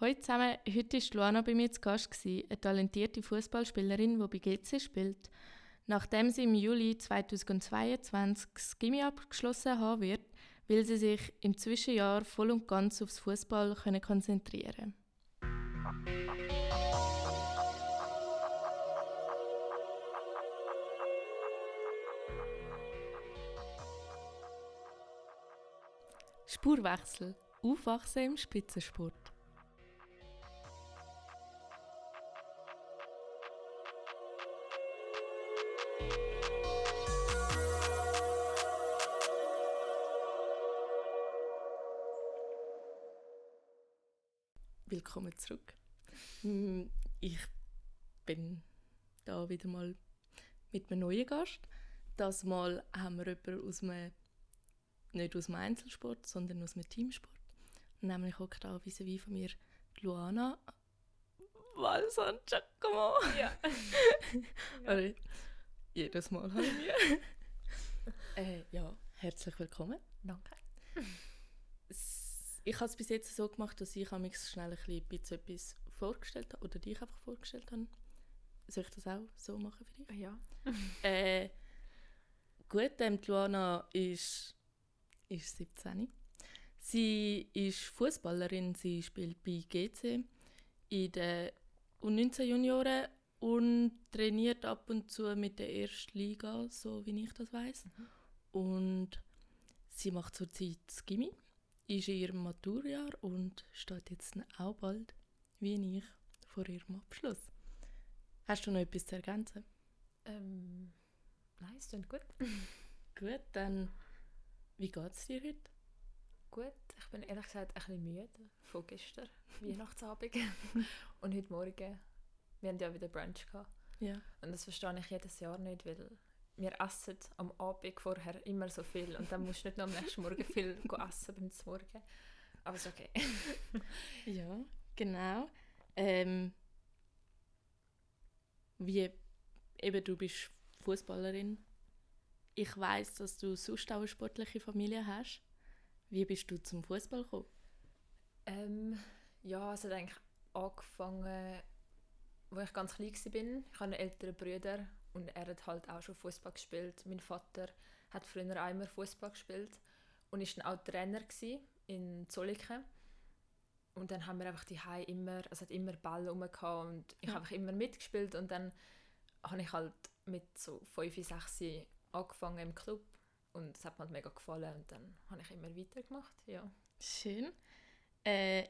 Hallo zusammen, heute war Luana bei mir zu Gast, gewesen, eine talentierte Fußballspielerin, die bei GC spielt. Nachdem sie im Juli 2022 das Gimmi abgeschlossen haben wird, will sie sich im Zwischenjahr voll und ganz aufs Fußball konzentrieren. Spurwechsel. Aufwachsen im Spitzensport. Ich bin da wieder mal mit einem neuen Gast. Das Mal haben wir jemanden aus einem, nicht aus dem Einzelsport, sondern aus einem Teamsport. Nämlich hockt da vis-à-vis von mir Luana Valsan Giacomo. Ja. Also, jedes Mal haben wir. äh, ja, herzlich willkommen. Danke. Ich habe es bis jetzt so gemacht, dass ich mich schnell ein bisschen etwas vorgestellt habe oder dich einfach vorgestellt habe. Soll ich das auch so machen für dich? Ja. Äh, gut, ähm, Luana ist, ist 17. Sie ist Fußballerin, sie spielt bei GC in den U19 Junioren und trainiert ab und zu mit der ersten Liga, so wie ich das weiß. Und sie macht zurzeit das Gimmi, ist in ihrem Maturjahr und steht jetzt auch bald, wie ich, vor ihrem Abschluss. Hast du noch etwas zu ergänzen? Ähm, nein, es klingt gut. Gut, dann wie geht es dir heute? Gut, ich bin ehrlich gesagt ein bisschen müde von gestern, Weihnachtsabend. Und heute Morgen, wir haben ja wieder Brunch gehabt. Ja. Und das verstehe ich jedes Jahr nicht, weil wir essen am Abend vorher immer so viel und dann musst du nicht noch am nächsten Morgen viel essen beim Morgen. Aber ist okay. Ja, genau. Ähm, wie eben du bist Fußballerin. Ich weiß, dass du sonst auch eine sportliche Familie hast. Wie bist du zum Fußball gekommen? Ähm, ja, es hat eigentlich angefangen, als ich ganz klein war. Ich habe einen älteren Bruder und er hat halt auch schon Fußball gespielt. Mein Vater hat früher immer Fußball gespielt und ist dann auch Trainer in Zolliken. Und dann haben wir einfach die immer, also es hat immer Ball rum gehabt und ich habe einfach immer mitgespielt und dann habe ich halt mit so 5, 6 angefangen im Club und es hat mir halt mega gefallen und dann habe ich immer weitergemacht, ja. Schön. Äh,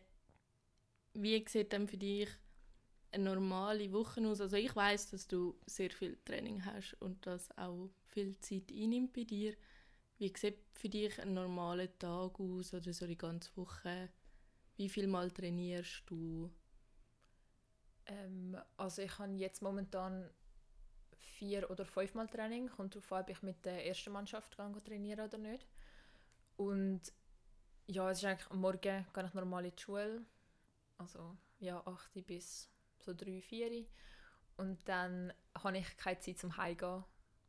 wie sieht denn für dich eine normale Woche aus? Also ich weiß, dass du sehr viel Training hast und das auch viel Zeit einnimmt bei dir. Wie sieht für dich ein normaler Tag aus oder so die ganze Woche? Wie viel Mal trainierst du? Ähm, also ich habe jetzt momentan vier oder fünfmal Training. Kommt darauf an, ob ich mit der ersten Mannschaft gehe, trainieren oder nicht. Und ja, es ist eigentlich am Morgen gehe ich normal in die Schule. Also ja, 8 bis so 3, 4. Und dann habe ich keine Zeit zum Heimgehen.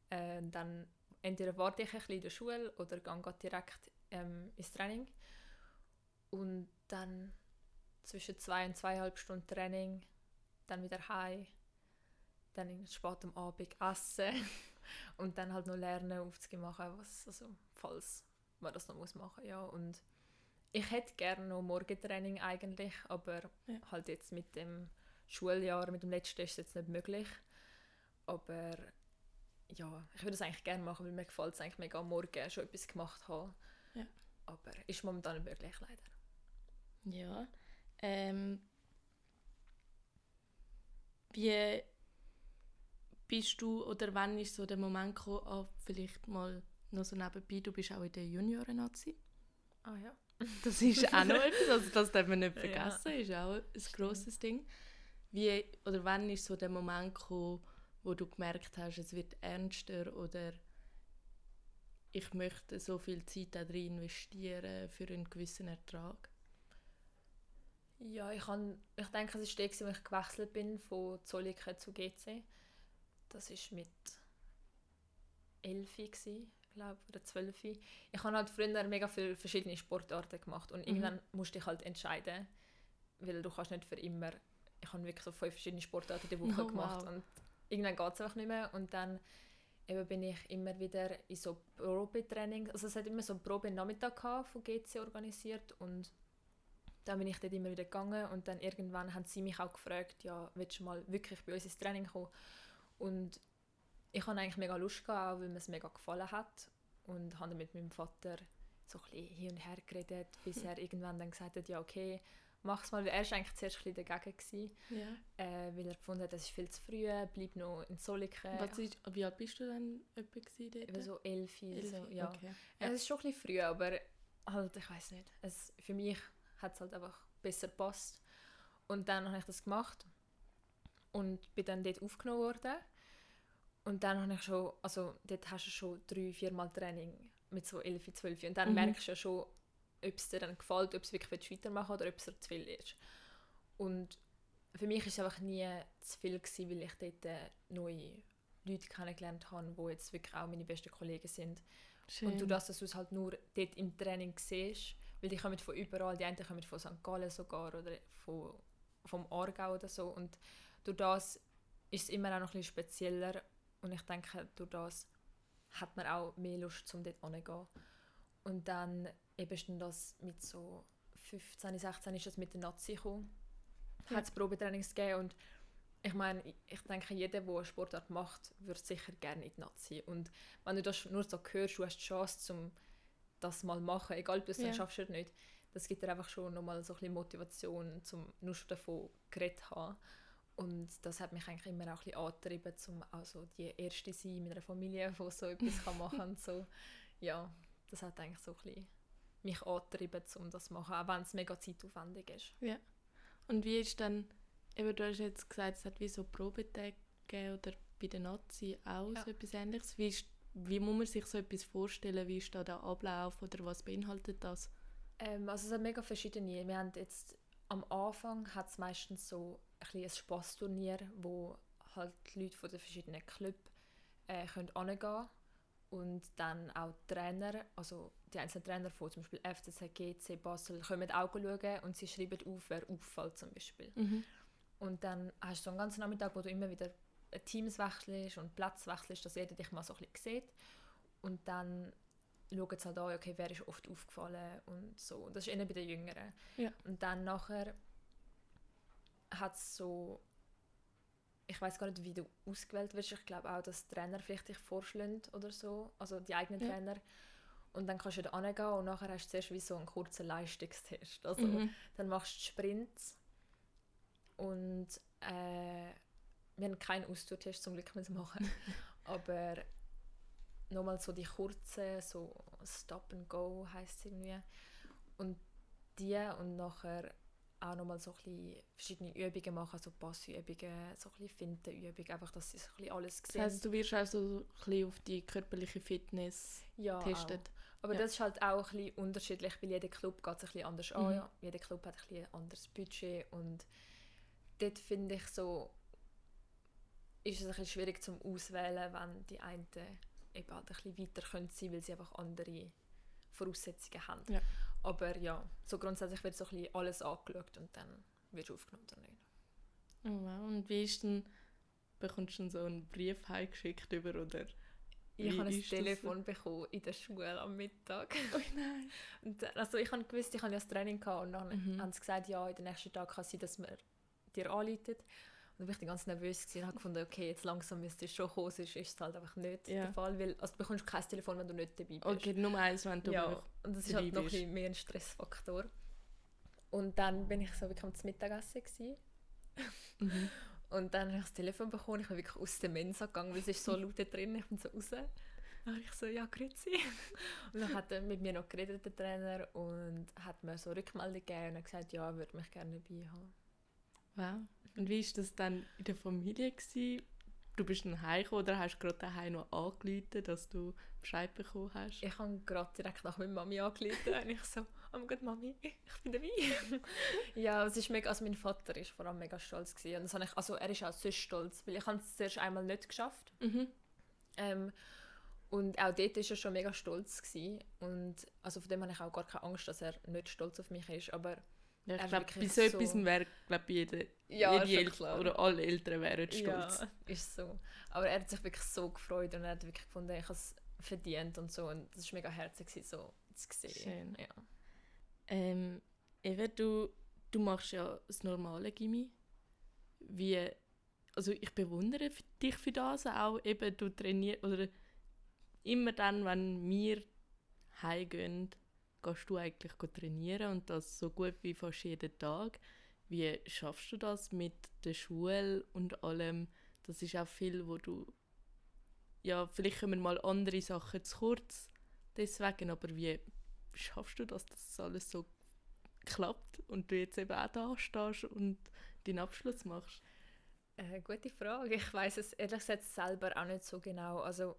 Äh, dann entweder warte ich ein bisschen in der Schule oder gehe direkt ähm, ins Training. Und dann zwischen zwei und zweieinhalb Stunden Training dann wieder heim, dann in- spät am Abend essen und dann halt noch lernen, Aufzüge machen, was, also, falls man das noch muss machen ja und ich hätte gerne noch Morgentraining eigentlich, aber Ja. halt jetzt mit dem Schuljahr, mit dem letzten ist es jetzt nicht möglich, aber ja, ich würde es eigentlich gerne machen, weil mir gefällt es eigentlich mega am Morgen schon etwas gemacht haben, Ja. aber ist momentan nicht möglich leider. Ja. Ähm, wie bist du oder wann ist so der Moment gekommen, ah, vielleicht mal noch so nebenbei, du bist auch in der Junioren-Nazi? Ah ja. Das ist auch noch etwas, also das darf man nicht Ja. vergessen, ist auch ein grosses Ding. Wie, oder wann ist so der Moment gekommen, wo du gemerkt hast, es wird ernster oder ich möchte so viel Zeit da drin investieren für einen gewissen Ertrag? Ja, ich, han, ich denke, es war der, als ich gewechselt bin von Zolliken zu GC. Das war mit 11 gsi, glaube oder 12. Ich habe halt früher mega viele verschiedene Sportarten gemacht und irgendwann musste ich halt entscheiden, weil du kannst nicht für immer, ich habe wirklich so fünf verschiedene Sportarten die Woche Oh, gemacht wow. und irgendwann geht es einfach nicht mehr und dann eben bin ich immer wieder in so Probetraining, also es hat immer so Probenachmittag von GC organisiert und dann bin ich dort immer wieder gegangen und dann irgendwann haben sie mich auch gefragt, ja, willst du mal wirklich bei uns ins Training kommen? Und ich hatte eigentlich mega Lust, gehabt, auch weil mir es mega gefallen hat und habe dann mit meinem Vater so ein hin und her geredet, bis er irgendwann dann gesagt hat, ja okay, mach's mal, weil er war eigentlich zuerst ein dagegen, gewesen, Ja. äh, weil er gefunden hat, das ist viel zu früh, bleib noch in Soliken. Was ist, wie alt bist du dann etwa gewesen dort? So elf, so, ja. Okay. Ja. Es ist schon ein bisschen früh, aber halt, ich weiß nicht. Es, für mich hat es halt einfach besser gepasst. Und dann habe ich das gemacht und bin dann dort aufgenommen worden. Und dann habe ich schon, also dort hast du schon drei, viermal Training mit so 11, 12 und dann Mhm. merkst du ja schon, ob es dir dann gefällt, ob es wirklich weitermachen oder ob es dir zu viel ist. Und für mich war es einfach nie zu viel, gewesen, weil ich dort äh, neue Leute kennengelernt habe, die jetzt wirklich auch meine besten Kollegen sind. Schön. Und du das, dass du es halt nur dort im Training siehst, weil die kommen von überall, die einen kommen von St. Gallen sogar oder von, vom Aargau oder so und durch das ist es immer auch noch ein bisschen spezieller und ich denke, durch das hat man auch mehr Lust, um dort hinzugehen. Und dann eben ist dann das mit so 15, 16 ist das mit der Nazi gekommen. Ja. Hat es Probetrainings gegeben und ich meine, ich- denke, jeder, der eine Sportart macht, würde sicher gerne in die Nazi. Und wenn du das nur so hörst, du hast die Chance, um das mal machen, egal ob du es Ja. dann schaffst oder nicht, das gibt dir einfach schon nochmal so ein bisschen Motivation, um nur schon davon geredet zu haben. Und das hat mich eigentlich immer auch ein bisschen angetrieben, um also die Erste zu sein in meiner Familie, die so etwas kann machen kann. So, ja, das hat eigentlich so ein bisschen mich angetrieben, um das zu machen, auch wenn es mega zeitaufwendig ist. Und wie ist dann, eben du hast jetzt gesagt, es hat wie so Probetage gegeben oder bei den Nazi auch Ja. so etwas ähnliches. Wie, ist, wie muss man sich so etwas vorstellen? Wie ist da der Ablauf oder was beinhaltet das? Ähm, also es hat mega verschiedene. Wir haben jetzt am Anfang hat es meistens so ein, ein Spassturnier, wo halt die Leute von den verschiedenen Clubs äh, können hingehen und dann auch die Trainer, also die einzelnen Trainer von zum Beispiel FCZ, GC, Basel, kommen auch schauen und sie schreiben auf, wer auffällt zum Beispiel. Und dann hast du so einen ganzen Nachmittag, wo du immer wieder Teams wechselst und Platz wechselst, dass jeder dich mal so ein bisschen sieht. Und dann schauen sie halt an, okay, wer ist oft aufgefallen und so. Und das ist eher bei den Jüngeren. Ja. Und dann nachher hat es so, ich weiß gar nicht, wie du ausgewählt wirst. Ich glaube auch, dass Trainer vielleicht dich vorschlagen oder so, also die eigenen Ja. Trainer. Und dann kannst du da hingehen und nachher hast du zuerst wie so einen kurzen Leistungstest. Also Mhm. dann machst du Sprints und äh, wir haben keinen Ausdauertest zum Glück müssen machen, aber nochmal so die kurzen, so Stop and Go heisst es irgendwie und die und nachher auch nochmal so ein bisschen verschiedene Übungen machen, so Passübungen, so ein bisschen Fintenübungen, einfach, dass sie so ein alles Das sehen. heisst, du wirst also so ein bisschen auf die körperliche Fitness ja, getestet. Auch. Aber Ja. das ist halt auch ein bisschen unterschiedlich, weil jeder Club geht es ein bisschen anders an. Mhm. Ja. Jeder Club hat ein bisschen ein anderes Budget und dort finde ich so, ist es ein bisschen schwierig zum Auswählen, wenn die einen eben halt ein bisschen weiter können sein, weil sie einfach andere Voraussetzungen haben. Ja. Aber ja, so grundsätzlich wird so ein bisschen alles angeschaut und dann wirst du aufgenommen oder nicht. Oh, wow. Und wie ist denn, bekommst du dann so einen Brief heimgeschickt über oder? Ich Wie habe ein ist das? Telefon bekommen in der Schule am Mittag. Oh nein. Und, dann- also ich habe gewusst, ich habe ja das Training gehabt und dann Mhm. haben sie gesagt, ja, in den nächsten Tagen kann es sein, dass man dir anleitet. Und dann war ich ganz nervös und habe gefunden, okay, jetzt langsam müsste es schon kommen, sonst ist es halt einfach nicht Ja. der Fall, weil also du bekommst kein Telefon, wenn du nicht dabei bist. Okay, Nummer eins, wenn du ja, und das ist halt noch ein mehr ein Stressfaktor. Und dann bin ich so wirklich am Mittagessen gewesen. Mhm. Und dann habe ich das Telefon bekommen, ich bin wirklich aus der Mensa gegangen, weil es ist so laut da drin, ich bin so raus. Dann habe ich so, ja, grüezi. Und dann hat er mit mir noch geredet, der Trainer, und hat mir so Rückmeldung gegeben und hat gesagt, ja, er würde mich gerne dabei haben. Wow. Und wie war das dann in der Familie? Gewesen? Du bist dann heimgekommen oder hast du gerade daheim noch angerufen, dass du Bescheid bekommen hast? Ich habe gerade direkt nach meiner Mami angerufen und ich so, oh mein Gott, Mami, ich bin dabei. ja, es ist mega, also mein Vater ist vor allem mega stolz gewesen. und das habe ich, also er ist auch so stolz, weil ich habe es zuerst einmal nicht geschafft. Mhm. Ähm, und auch dort war er schon mega stolz. Gewesen. Und also von dem habe ich auch gar keine Angst, dass er nicht stolz auf mich ist. Aber Ja, ich glaube, bei so etwas wäre, glaube jede, Ja, jede klar. oder alle Eltern wären stolz. Ja, ist so. Aber er hat sich wirklich so gefreut und er hat wirklich gefunden, ich habe es verdient und so. Und das war mega herzig, so zu sehen. Schön. Ja. Ähm, Eva, du, du machst ja das normale Gimmi. Wie, also ich bewundere dich für das auch. Eben, du trainierst, oder immer dann, wenn wir heimgehen, gehst du eigentlich trainieren und das so gut wie fast jeden Tag. Wie schaffst du das mit der Schule und allem? Das ist auch viel, wo du ja, vielleicht kommen mal andere Sachen zu kurz deswegen, aber wie schaffst du das, dass das alles so klappt und du jetzt eben auch da stehst und deinen Abschluss machst? Äh, gute Frage. Ich weiß es ehrlich gesagt selber auch nicht so genau, also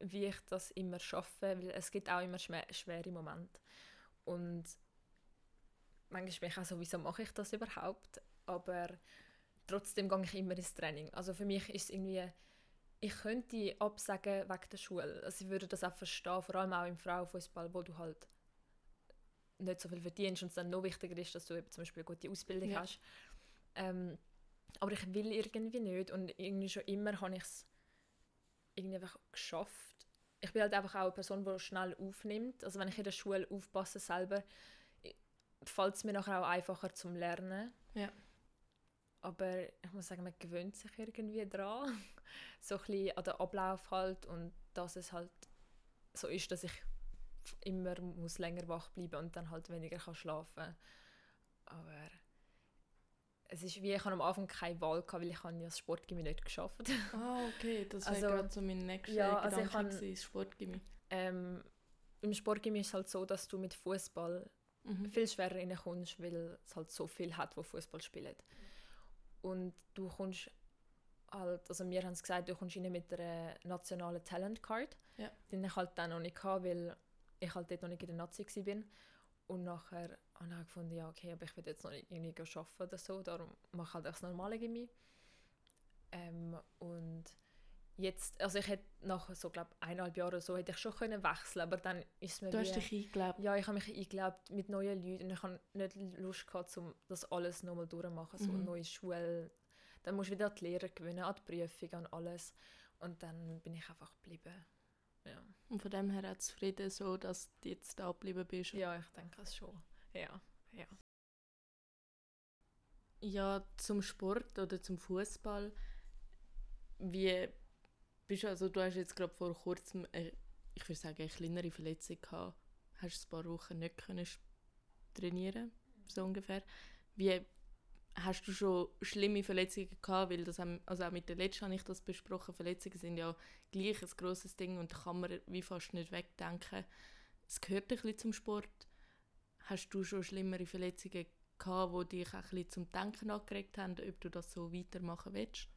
wie ich das immer schaffe, weil es gibt auch immer schwer, schwere Momente. Und manchmal bin ich auch so, wieso mache ich das überhaupt? Aber trotzdem gehe ich immer ins Training. Also für mich ist es irgendwie, ich könnte absagen wegen der Schule. Also ich würde das auch verstehen, vor allem auch im Frauenfußball, wo du halt nicht so viel verdienst und es dann noch wichtiger ist, dass du eben zum Beispiel eine gute Ausbildung Ja. hast. Ähm, aber ich will irgendwie nicht und irgendwie schon immer habe ich es irgendwie einfach geschafft. Ich bin halt einfach auch eine Person, die schnell aufnimmt. Also wenn ich in der Schule aufpasse selber, fällt es mir nachher auch einfacher zum Lernen. Ja. Aber ich muss sagen, man gewöhnt sich irgendwie dran. so ein bisschen an den Ablauf halt und dass es halt so ist, dass ich immer muss länger wach bleiben und dann halt weniger kann schlafen. Aber es ist wie, ich habe am Anfang keine Wahl gehabt, weil ich habe ja das Sportgymnasium nicht geschafft. Ah, okay, das Also, wäre gerade so mein nächster ja, also ich Gedanke kann- gewesen, das Sportgymmi. ähm, Im Sportgymnasium ist es halt so, dass du mit Fußball Mhm. viel schwerer reinkommst, weil es halt so viel hat, wo Fußball spielen. Und du kommst halt, also wir haben es gesagt, du kommst rein mit einer nationalen Talent Card. Ja. Die ich halt dann noch nicht hatte, weil ich halt dort noch nicht in der Nazi war. Und nachher habe ich gefunden, ja okay, aber ich will jetzt noch nicht irgendwie arbeiten oder so, darum mache ich halt das normale Gimmi. Ähm, und jetzt, also ich hätte nach so, glaube eineinhalb Jahren oder so, hätte ich schon können wechseln aber dann ist mir Du hast wie- dich eingelebt. ja, ich habe mich eingelebt mit neuen Leuten und ich habe nicht Lust gehabt, um das alles nochmal durchzumachen, so eine Mhm. neue Schule. Dann musst du wieder an die Lehrer gewöhnen, an die Prüfung, an alles. Und dann bin ich einfach geblieben. Ja, Und von dem her auch zufrieden, so, dass du jetzt da geblieben bist. ja ich denke es schon. Ja, ja. Ja, zum Sport oder zum Fußball. Wie bist du, also du hast jetzt gerade vor kurzem, äh, ich würde sagen, eine kleinere Verletzung gehabt. Hast ein paar Wochen nicht können trainieren, so ungefähr. Wie hast du schon schlimme Verletzungen gehabt? Weil das haben, also auch mit der letzten habe ich das besprochen. Verletzungen sind ja gleich ein grosses Ding und kann man wie fast nicht wegdenken. Es gehört ein bisschen zum Sport. Hast du schon schlimmere Verletzungen gehabt, die dich auch ein bisschen zum Denken angeregt haben, ob du das so weitermachen willst?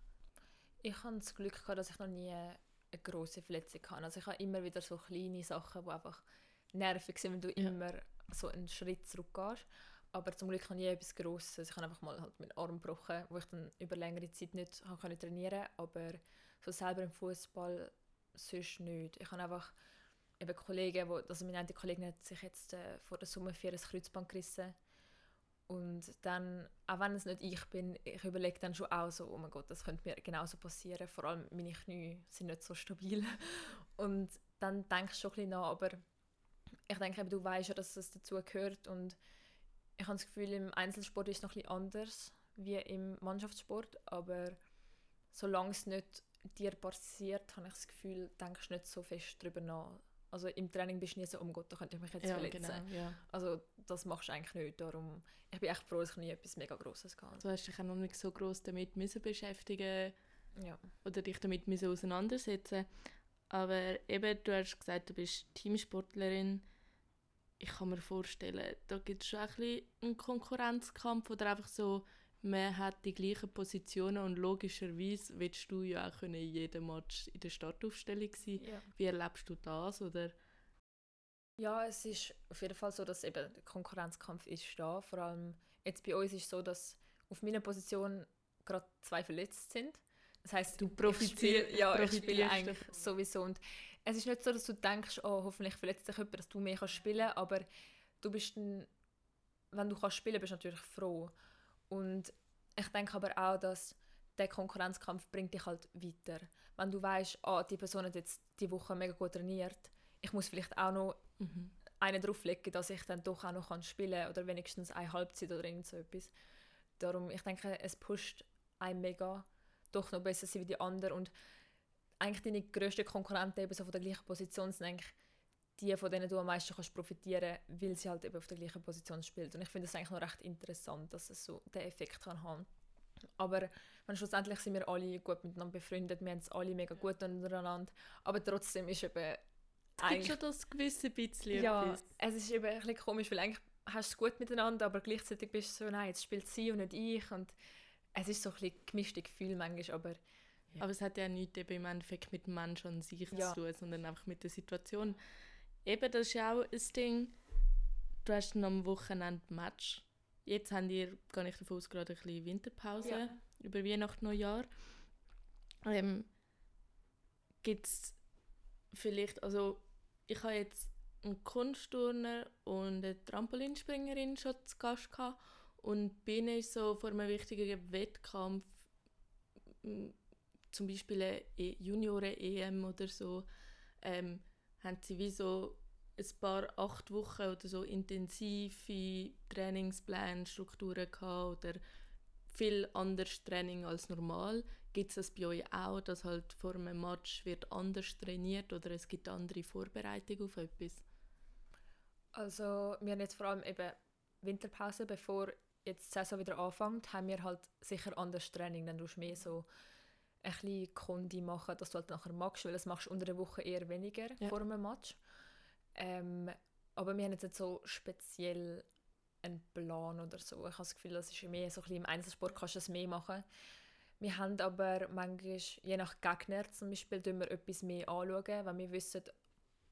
Ich hatte das Glück, gehabt, dass ich noch nie eine grosse Verletzung hatte. Also ich habe immer wieder so kleine Sachen, die einfach nervig sind, wenn du Ja. immer so einen Schritt zurückgehst. Aber zum Glück habe ich nie etwas Grosses. Ich habe einfach mal halt meinen Arm gebrochen, wo ich dann über längere Zeit nicht trainieren konnte. Aber so selber im Fußball sonst nicht. Ich habe einfach eben Kollegen, wo, also meine eine Kollegin hat sich jetzt äh, vor der Sommerferien ein Kreuzband gerissen. Und dann, auch wenn es nicht ich bin, ich überlege dann schon auch so, oh mein Gott, das könnte mir genauso passieren. Vor allem meine Knie sind nicht so stabil. Und dann denkst du schon ein bisschen nach, aber ich denke eben, du weißt ja, dass es dazu gehört und ich habe das Gefühl, im Einzelsport ist es noch ein bisschen anders wie im Mannschaftssport, aber solange es nicht dir passiert, habe ich das Gefühl, denkst du nicht so fest darüber nach. Also im Training bist du nie so, oh mein Gott, da könnte ich mich jetzt ja, verletzen. genau. Ja. Also das machst du eigentlich nicht, darum, ich bin echt froh, dass ich nie etwas mega Grosses hatte. Du hast dich auch noch nicht so groß damit müssen beschäftigen Ja. oder dich damit müssen auseinandersetzen. Aber eben, du hast gesagt, du bist Teamsportlerin. Ich kann mir vorstellen, da gibt es schon ein bisschen einen Konkurrenzkampf oder einfach so, man hat die gleichen Positionen und logischerweise willst du ja auch können in jedem Match in der Startaufstellung sein. Ja. Wie erlebst du das? Oder? ja, es ist auf jeden Fall so, dass eben der Konkurrenzkampf ist da. Vor allem jetzt bei uns ist es so, dass auf meiner Position gerade zwei verletzt sind. Das heißt, Du spiele- ja, ich spiele profitierst eigentlich davon. sowieso. Und es ist nicht so, dass du denkst, oh, hoffentlich verletzt sich jemand, dass du mehr kannst spielen aber du bist dann wenn du kannst spielen, bist du natürlich froh. Und ich denke aber auch, dass der Konkurrenzkampf bringt dich halt weiter. Wenn du weißt, ah, die Person hat jetzt die Woche mega gut trainiert, ich muss vielleicht auch noch mhm. einen drauflegen, dass ich dann doch auch noch kann spielen kann oder wenigstens eine Halbzeit oder irgend so etwas. Darum, ich denke, es pusht einen mega, doch noch besser sein wie die anderen und eigentlich deine grössten Konkurrenten eben so von der gleichen Position sind eigentlich die, von denen du am meisten kannst profitieren kannst, weil sie halt eben auf der gleichen Position spielt. Und ich finde es eigentlich noch recht interessant, dass es so den Effekt kann haben aber meine, schlussendlich sind wir alle gut miteinander befreundet, wir haben es alle mega gut untereinander, aber trotzdem ist eben es gibt schon das gewisse bisschen Ja, etwas. es ist eben ein bisschen komisch, weil eigentlich hast du es gut miteinander, aber gleichzeitig bist du so, nein, jetzt spielt sie und nicht ich und es ist so ein bisschen gemischte Gefühl manchmal, aber... Ja. Aber es hat ja nichts eben im Endeffekt mit dem Menschen an sich ja. zu tun, sondern einfach mit der Situation. Eben, das ist ja auch ein Ding, du hast dann am Wochenende Match. Jetzt haben wir, gehe ich davon aus, gerade ein bisschen Winterpause ja. über Weihnachten, Neujahr. Ähm, Gibt es vielleicht, also ich habe jetzt einen Kunstturner und eine Trampolinspringerin schon zu Gast gehabt und bin ich so vor einem wichtigen Wettkampf, zum Beispiel eine e-, Junioren-EM oder so, ähm, haben sie wie so ein paar acht Wochen oder so intensive Trainingspläne, Strukturen gehabt oder viel anderes Training als normal. Gibt es das bei euch auch, dass halt vor einem Match wird anders trainiert oder es gibt andere Vorbereitungen auf etwas? Also wir haben jetzt vor allem eben Winterpause, bevor jetzt die Saison wieder anfängt, haben wir halt sicher anderes Training. Dann du mehr so ein bisschen Kondi machen, dass du halt nachher magst, weil das machst du unter der Woche eher weniger ja. vor einem Match. Ähm, aber wir haben jetzt nicht so speziell einen Plan oder so. Ich habe das Gefühl, das ist mehr so ein bisschen im Einzelsport kannst du es mehr machen. Wir haben aber manchmal, je nach Gegner zum Beispiel, wir etwas mehr anschauen, wenn wir wissen,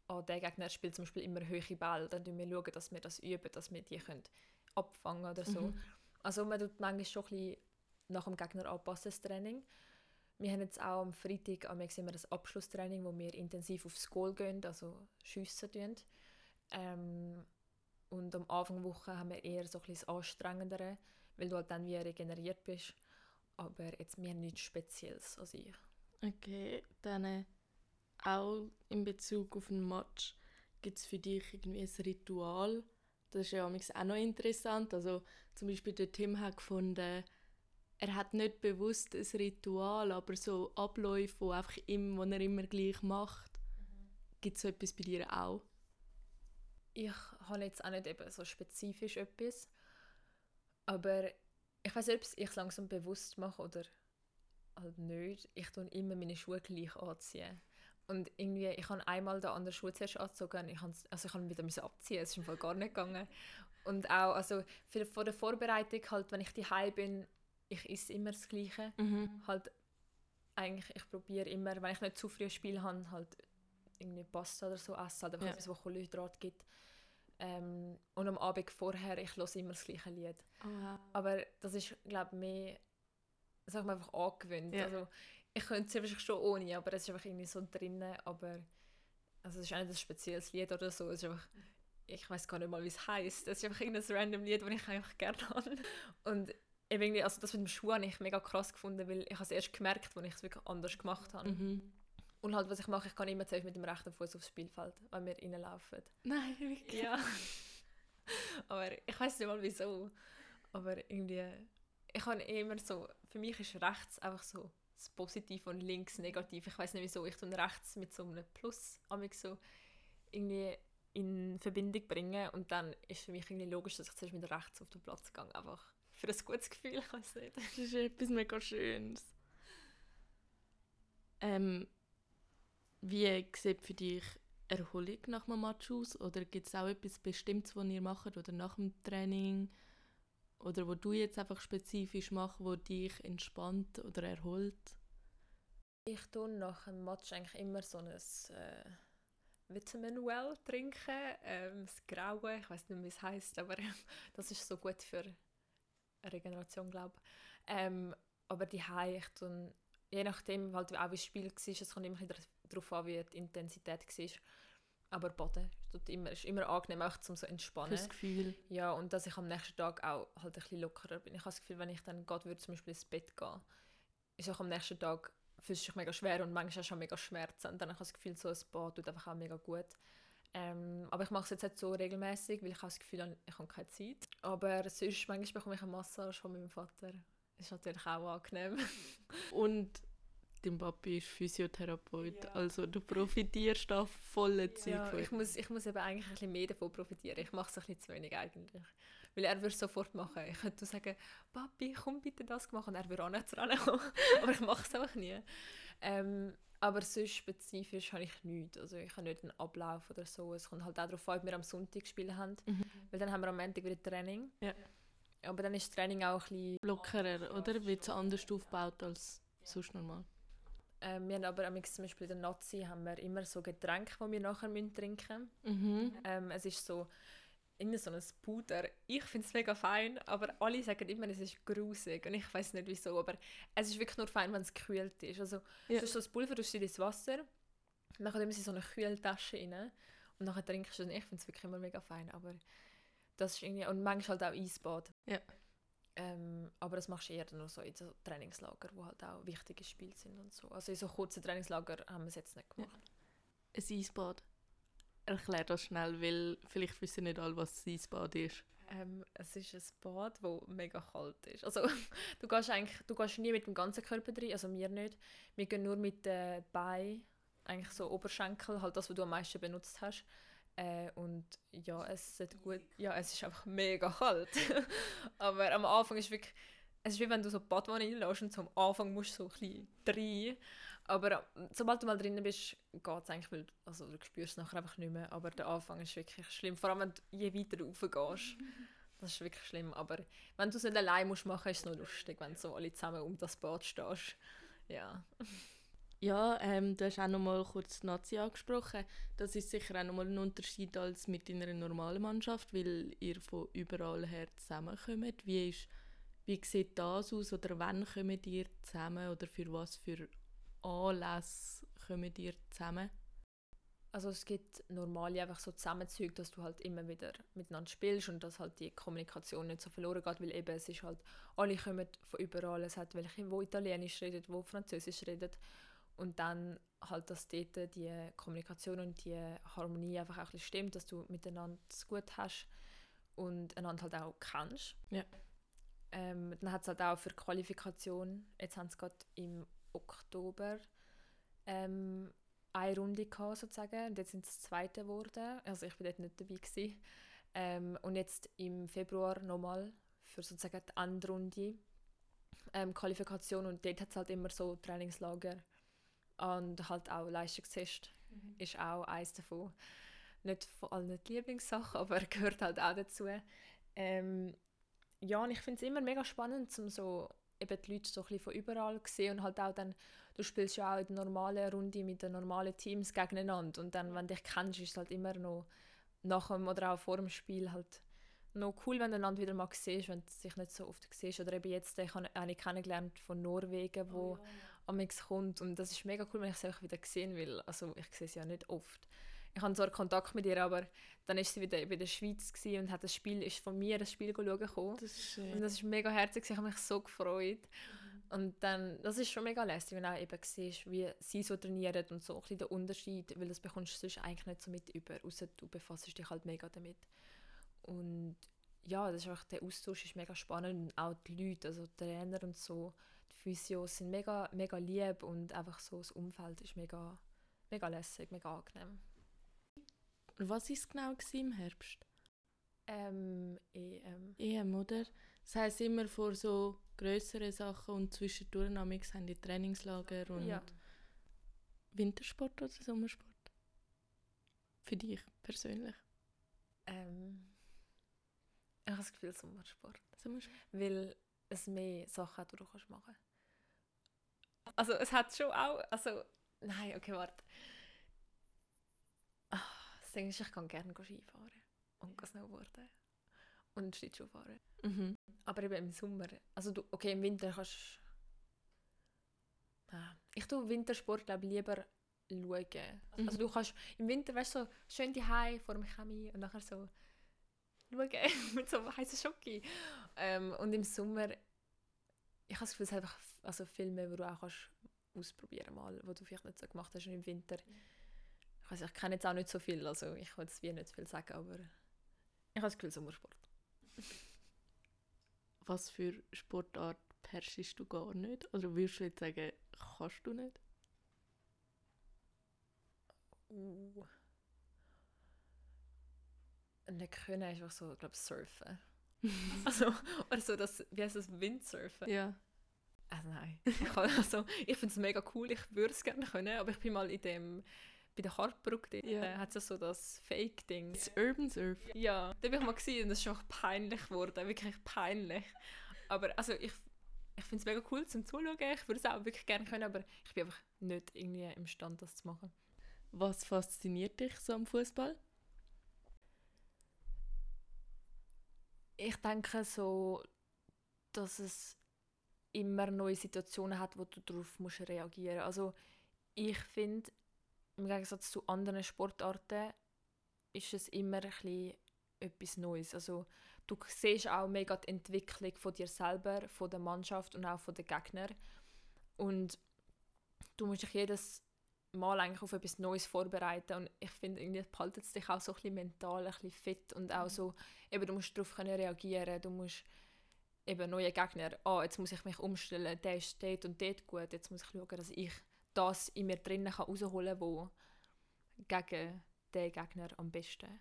oh, der Gegner spielt zum Beispiel immer hohe Bälle, dann schauen wir, dass wir das üben, dass wir die können abfangen oder so. Mhm. Also man tut manchmal schon ein bisschen nach dem Gegner anpassen, das Training. Wir haben jetzt auch am Freitag am immer das Abschlusstraining, wo wir intensiv aufs Goal gehen, also schiessen tun. Ähm, und am Anfang der Woche haben wir eher so ein Anstrengendere, weil du halt dann wie regeneriert bist. Aber jetzt wir nichts Spezielles als ich. Okay, dann äh, auch in Bezug auf den Match gibt es für dich irgendwie ein Ritual. Das ist ja auch noch interessant. Also zum Beispiel der Tim hat gefunden, er hat nicht bewusst ein Ritual, aber so Abläufe, wo einfach immer, wo er immer gleich macht. Mhm. Gibt es so etwas bei dir auch? Ich habe jetzt auch nicht eben so spezifisch etwas, aber ich weiß nicht, ob ich es langsam bewusst mache oder halt nicht. Ich tue immer meine Schuhe gleich anziehen. Und irgendwie, ich habe einmal den anderen Schuh zuerst angezogen, ich also ich habe ihn wieder abziehen, es ist im Fall gar nicht gegangen. Und auch, also für, vor der Vorbereitung, halt, wenn ich daheim bin, ich esse immer das Gleiche. Mhm. Halt, eigentlich, ich probiere immer, wenn ich nicht zu früh Spiel habe, halt irgendwie Pasta oder so essen, halt einfach ja. etwas, was Kohlenhydrat gibt. Ähm, und am Abend vorher, ich höre immer das gleiche Lied. Oh, wow. Aber das ist, glaube ich, mehr, sag mal, einfach angewöhnt. Ja. Also, ich könnte es wahrscheinlich schon ohne, aber es ist einfach irgendwie so drinnen, aber also es ist auch nicht ein spezielles Lied oder so, es ist einfach, ich weiß gar nicht mal, wie es heißt. Es ist einfach irgendein random Lied, das ich einfach gerne habe. Und irgendwie, also das mit dem Schuh habe ich mega krass gefunden, weil ich es erst gemerkt, als ich es wirklich anders gemacht habe. Mhm. Und halt, was ich mache, ich kann immer zuerst mit dem rechten Fuß aufs Spielfeld, wenn wir reinlaufen. Nein, wirklich? Ja. Aber ich weiß nicht mal wieso. Aber irgendwie, ich habe immer so, für mich ist rechts einfach so das Positiv und links negativ. Ich weiß nicht wieso, ich tue rechts mit so einem Plus so irgendwie in Verbindung bringen und dann ist für mich irgendwie logisch, dass ich zuerst mit rechts auf den Platz gehe, einfach für ein gutes Gefühl, ich weiß nicht. Das ist etwas mega Schönes. Ähm, wie sieht für dich Erholung nach einem Match aus? Oder gibt es auch etwas Bestimmtes, was ihr macht oder nach dem Training? Oder wo du jetzt einfach spezifisch machst, wo dich entspannt oder erholt? Ich tue nach einem Match eigentlich immer so ein äh, Vitamin Well trinken, ähm, das Graue, ich weiß nicht, wie es heißt, aber das ist so gut für Regeneration, glaube ich. Ähm, aber die ich tun, je nachdem, halt auch wie das Spiel war, es kommt immer darauf an, wie die Intensität war. Aber Baden ist immer, ist immer angenehm, auch zum so entspannen. Fürs Gefühl. Ja, und dass ich am nächsten Tag auch halt ein bisschen lockerer bin. Ich habe das Gefühl, wenn ich dann gerade würde, zum Beispiel ins Bett gehen, ist auch am nächsten Tag fühlt sich mega schwer und manchmal auch schon mega Schmerzen. Und dann habe ich das Gefühl, so ein Bad tut einfach auch mega gut. Ähm, aber ich mache es jetzt nicht so regelmäßig, weil ich habe das Gefühl, habe, ich habe keine Zeit. Aber sonst, manchmal bekomme ich eine Massage von meinem Vater. Das ist natürlich auch angenehm. Und dein Papi ist Physiotherapeut, ja. also du profitierst da volle Zeit ja, von. Ich muss, ich muss eben eigentlich ein bisschen mehr davon profitieren. Ich mache es ein bisschen zu wenig eigentlich. Weil er würde es sofort machen. Ich könnte sagen, Papi, komm bitte das machen. Und er würde auch nicht kommen. Aber ich mache es einfach nie. Ähm, aber sonst spezifisch habe ich nichts. Also ich habe nicht einen Ablauf oder so. Es kommt halt auch darauf an, ob wir am Sonntag gespielt haben. Mhm. Weil dann haben wir am Montag wieder Training. Ja. Aber dann ist das Training auch ein bisschen... Lockerer, oder? Wird es anders aufgebaut als sonst normal? Ähm, wir haben aber zum Beispiel in der Nazi haben wir immer so Getränke, die wir nachher trinken müssen. Mhm. Ähm, es ist so irgendwie so ein Puder. Ich finde es mega fein, aber alle sagen immer, es ist grusig und ich weiß nicht wieso, aber es ist wirklich nur fein, wenn es gekühlt ist. Also ja. ist so das Pulver, du ins Wasser, dann kommt immer so eine Kühltasche rein und dann trinkst du es. Ich finde es wirklich immer mega fein, aber das ist irgendwie, und manchmal halt auch Eisbad. Ja. Ähm, aber das machst du eher nur so in so Trainingslager, wo halt auch wichtige Spiele sind und so. Also in so kurzen Trainingslager haben wir es jetzt nicht gemacht. Ja. Ein Eisbad? Erklär das schnell, weil vielleicht wissen nicht alle, was ein Eisbad ist. Ähm, es ist ein Bad, das mega kalt ist. Also du gehst eigentlich, du gehst nie mit dem ganzen Körper drin, also wir nicht. Wir gehen nur mit den Beinen, eigentlich so Oberschenkel, halt das, was du am meisten benutzt hast. Äh, und ja, es ist gut, ja, es ist einfach mega kalt. Aber am Anfang ist wirklich, es ist wie wenn du so Badwanne reinlässt und so am Anfang musst du so ein bisschen rein. Aber äh, sobald du mal drinnen bist, geht es eigentlich, weil also, du spürst es nachher einfach nicht mehr. Aber der Anfang ist wirklich schlimm, vor allem wenn du je weiter rauf gehst. Das ist wirklich schlimm. Aber wenn du es nicht allein musst machen, ist es noch lustig, wenn du so alle zusammen um das Bad stehst. Ja. Ja, ähm, du hast auch noch mal kurz die Nazi angesprochen. Das ist sicher auch noch mal ein Unterschied als mit einer normalen Mannschaft, weil ihr von überall her zusammenkommt. Wie, ist, wie sieht das aus oder wann kommt ihr zusammen oder für was für Anlässe kommt ihr zusammen? Also es gibt normale einfach so Zusammenzüge, dass du halt immer wieder miteinander spielst und dass halt die Kommunikation nicht so verloren geht, weil eben es ist halt, alle kommen von überall, es hat welche, wo Italienisch redet, wo Französisch redet und dann halt, dass dort die Kommunikation und die Harmonie einfach auch ein stimmt, dass du miteinander es gut hast und einander halt auch kennst. Ja. Ähm, dann hat es halt auch für Qualifikation, jetzt haben sie gerade im Oktober ähm, eine Runde gehabt, sozusagen. Und jetzt sind es zweite geworden. Also ich war dort nicht dabei. Gewesen. Ähm, und jetzt im Februar nochmal für sozusagen die Endrunde ähm, Qualifikation. Und dort hat es halt immer so Trainingslager und halt auch Leistungstest mhm. ist auch eines davon. Nicht von allen die Lieblingssachen, aber gehört halt auch dazu. Ähm, ja, und ich finde es immer mega spannend, um so eben die Leute so ein bisschen von überall zu sehen und halt auch dann, du spielst ja auch in der normalen Runde mit den normalen Teams gegeneinander und dann, wenn du dich kennst, ist es halt immer noch nach dem oder auch vor dem Spiel halt noch cool, wenn du einander wieder mal siehst, wenn du dich nicht so oft siehst. Oder eben jetzt, ich habe eine kennengelernt von Norwegen, wo oh, ja, kommt und das ist mega cool, wenn ich sie einfach wieder sehen will. Also ich sehe sie ja nicht oft. Ich habe zwar Kontakt mit ihr, aber dann ist sie wieder in der Schweiz und hat das Spiel, ist von mir das Spiel schauen gekommen. Das ist schön. Und das ist mega herzig, ich habe mich so gefreut. Und dann, das ist schon mega lästig, wenn du auch eben siehst, wie sie so trainieren und so ein bisschen der Unterschied, weil das bekommst du sonst eigentlich nicht so mit über, außer du befasst dich halt mega damit. Und ja, das ist einfach, der Austausch ist mega spannend und auch die Leute, also die Trainer und so, die Physios sind mega, mega lieb und einfach so das Umfeld ist mega, mega lässig, mega angenehm. Was war es genau im Herbst? Ähm, EM. EM, oder? Das heisst immer vor so größeren Sachen und zwischendurch haben die Trainingslager und ja. Wintersport oder Sommersport? Für dich persönlich? Ähm, ich habe das Gefühl Sommersport. Sommersport? Weil es mehr Sachen hat, die du machen kannst. Also es hat schon auch, also, nein, okay, warte. Ding ist, ich kann gerne Skifahren und Snowboarden und Schlittschuh fahren. Mhm. Aber eben im Sommer, also du, okay, im Winter kannst ah, ich tue Wintersport glaube lieber schauen. Mhm. Also du kannst im Winter, weißt du, so schön die vor dem Chemie und nachher so schauen mit so heißen Schoki. Ähm, und im Sommer, ich habe das Gefühl, es ist einfach also Filme, die du auch kannst ausprobieren mal, wo du vielleicht nicht so gemacht hast und im Winter. Ich weiß, ich kenne jetzt auch nicht so viel, also ich will jetzt wie nicht viel sagen, aber ich habe das Gefühl, Sommersport. Was für Sportart perschst du gar nicht? Oder würdest du jetzt sagen, kannst du nicht? Uh. Nicht können ist einfach so, ich glaube, surfen. also, oder so das, wie heißt das, Windsurfen? Ja. Also nein. Ich, kann, also, ich finde es mega cool, ich würde es gerne können, aber ich bin mal in dem, bei der Hartbrücke, dort, Ja. äh, hat es ja so das Fake-Ding. Das Urban Surf. Ja, da bin ich mal gesehen und das ist einfach peinlich geworden, wirklich peinlich. Aber also ich, ich finde es mega cool zum Zuschauen, ich würde es auch wirklich gerne können, aber ich bin einfach nicht irgendwie imstande, das zu machen. Was fasziniert dich so am Fußball? Ich denke so, dass es immer neue Situationen hat, wo du darauf musst reagieren. Also ich finde, im Gegensatz zu anderen Sportarten ist es immer ein bisschen etwas Neues. Also du siehst auch mega die Entwicklung von dir selber, von der Mannschaft und auch von den Gegnern. Und du musst dich jedes Mal eigentlich auf etwas Neues vorbereiten und ich finde, irgendwie behaltet es dich auch so ein bisschen mental ein bisschen fit und auch so, eben, du musst darauf können reagieren, du musst eben neue Gegner, ah, jetzt muss ich mich umstellen, der ist dort und dort gut, jetzt muss ich schauen, dass ich das in mir drinnen kann rausholen kann, wo gegen den Gegner am besten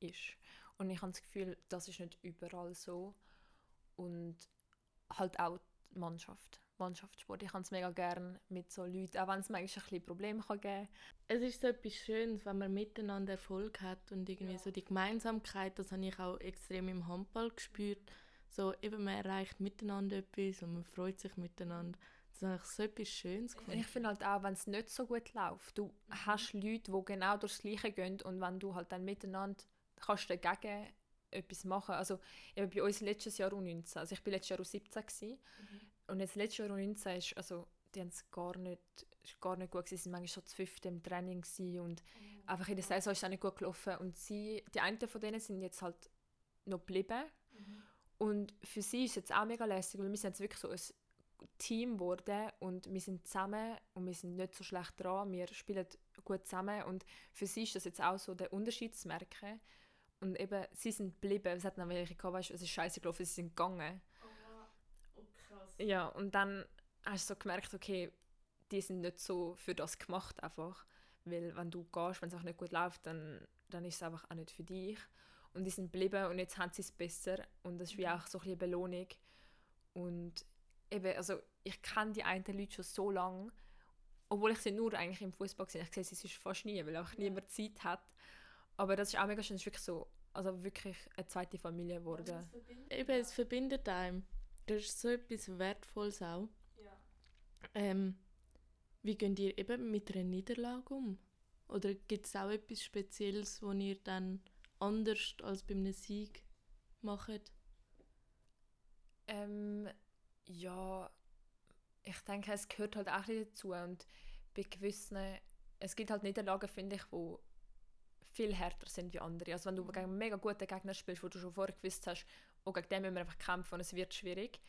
ist. Und ich habe das Gefühl, das ist nicht überall so und halt auch die Mannschaft. Mannschaftssport. Ich habe es mega gern mit so Leuten, auch wenn es manchmal ein bisschen Probleme kann geben kann. Es ist so etwas Schönes, wenn man miteinander Erfolg hat und irgendwie Ja. so die Gemeinsamkeit, das habe ich auch extrem im Handball gespürt. So eben, man erreicht miteinander etwas und man freut sich miteinander. Das habe ich so etwas Schönes Und gefunden. ich finde halt auch, wenn es nicht so gut läuft, du hast Leute, die genau durchs Gleiche gehen und wenn du halt dann miteinander kannst dagegen etwas machen. Also eben bei uns letztes Jahr U19, also ich bin letztes Jahr U17 gewesen, und jetzt letztes Jahr U19 ist, also die haben es gar nicht, ist gar nicht gut gewesen, sie waren manchmal schon zu fünft im Training und einfach in der Saison ist es auch nicht gut gelaufen. Und sie, die einen von denen sind jetzt halt noch geblieben und für sie ist es jetzt auch mega lässig, weil wir sind jetzt wirklich so ein Team geworden und wir sind zusammen und wir sind nicht so schlecht dran, wir spielen gut zusammen und für sie ist das jetzt auch so der Unterschied zu merken. Und eben, sie sind geblieben, es hat noch welche gehabt, weißt, es ist scheiße gelaufen, sie sind gegangen. Ja, und dann hast du so gemerkt, okay, die sind nicht so für das gemacht einfach, weil wenn du gehst, wenn es auch nicht gut läuft, dann, dann ist es einfach auch nicht für dich. Und die sind geblieben und jetzt haben sie es besser. Und das ist wie auch so ein bisschen eine Belohnung. Und eben, also ich kenne die einen Leute schon so lange, obwohl ich sie nur eigentlich im Fußball gesehen habe. Ich sehe sie sonst fast nie, weil einfach niemand Zeit hat. Aber das ist auch mega schön, es ist wirklich so, also wirklich eine zweite Familie geworden. Eben, es verbindet einem. Das ist so etwas Wertvolles auch. Ähm, wie geht ihr eben mit einer Niederlage um? Oder gibt es auch etwas Spezielles, wo ihr dann anders als bei einem Sieg macht? Ähm, ja, ich denke, es gehört halt auch dazu. Und bei gewissen, es gibt halt Niederlagen, finde ich, wo viel härter sind wie andere. Also wenn du gegen einen mega guten Gegner spielst, wo du schon vorher gewusst hast, oh, gegen den müssen wir einfach kämpfen und es wird schwierig,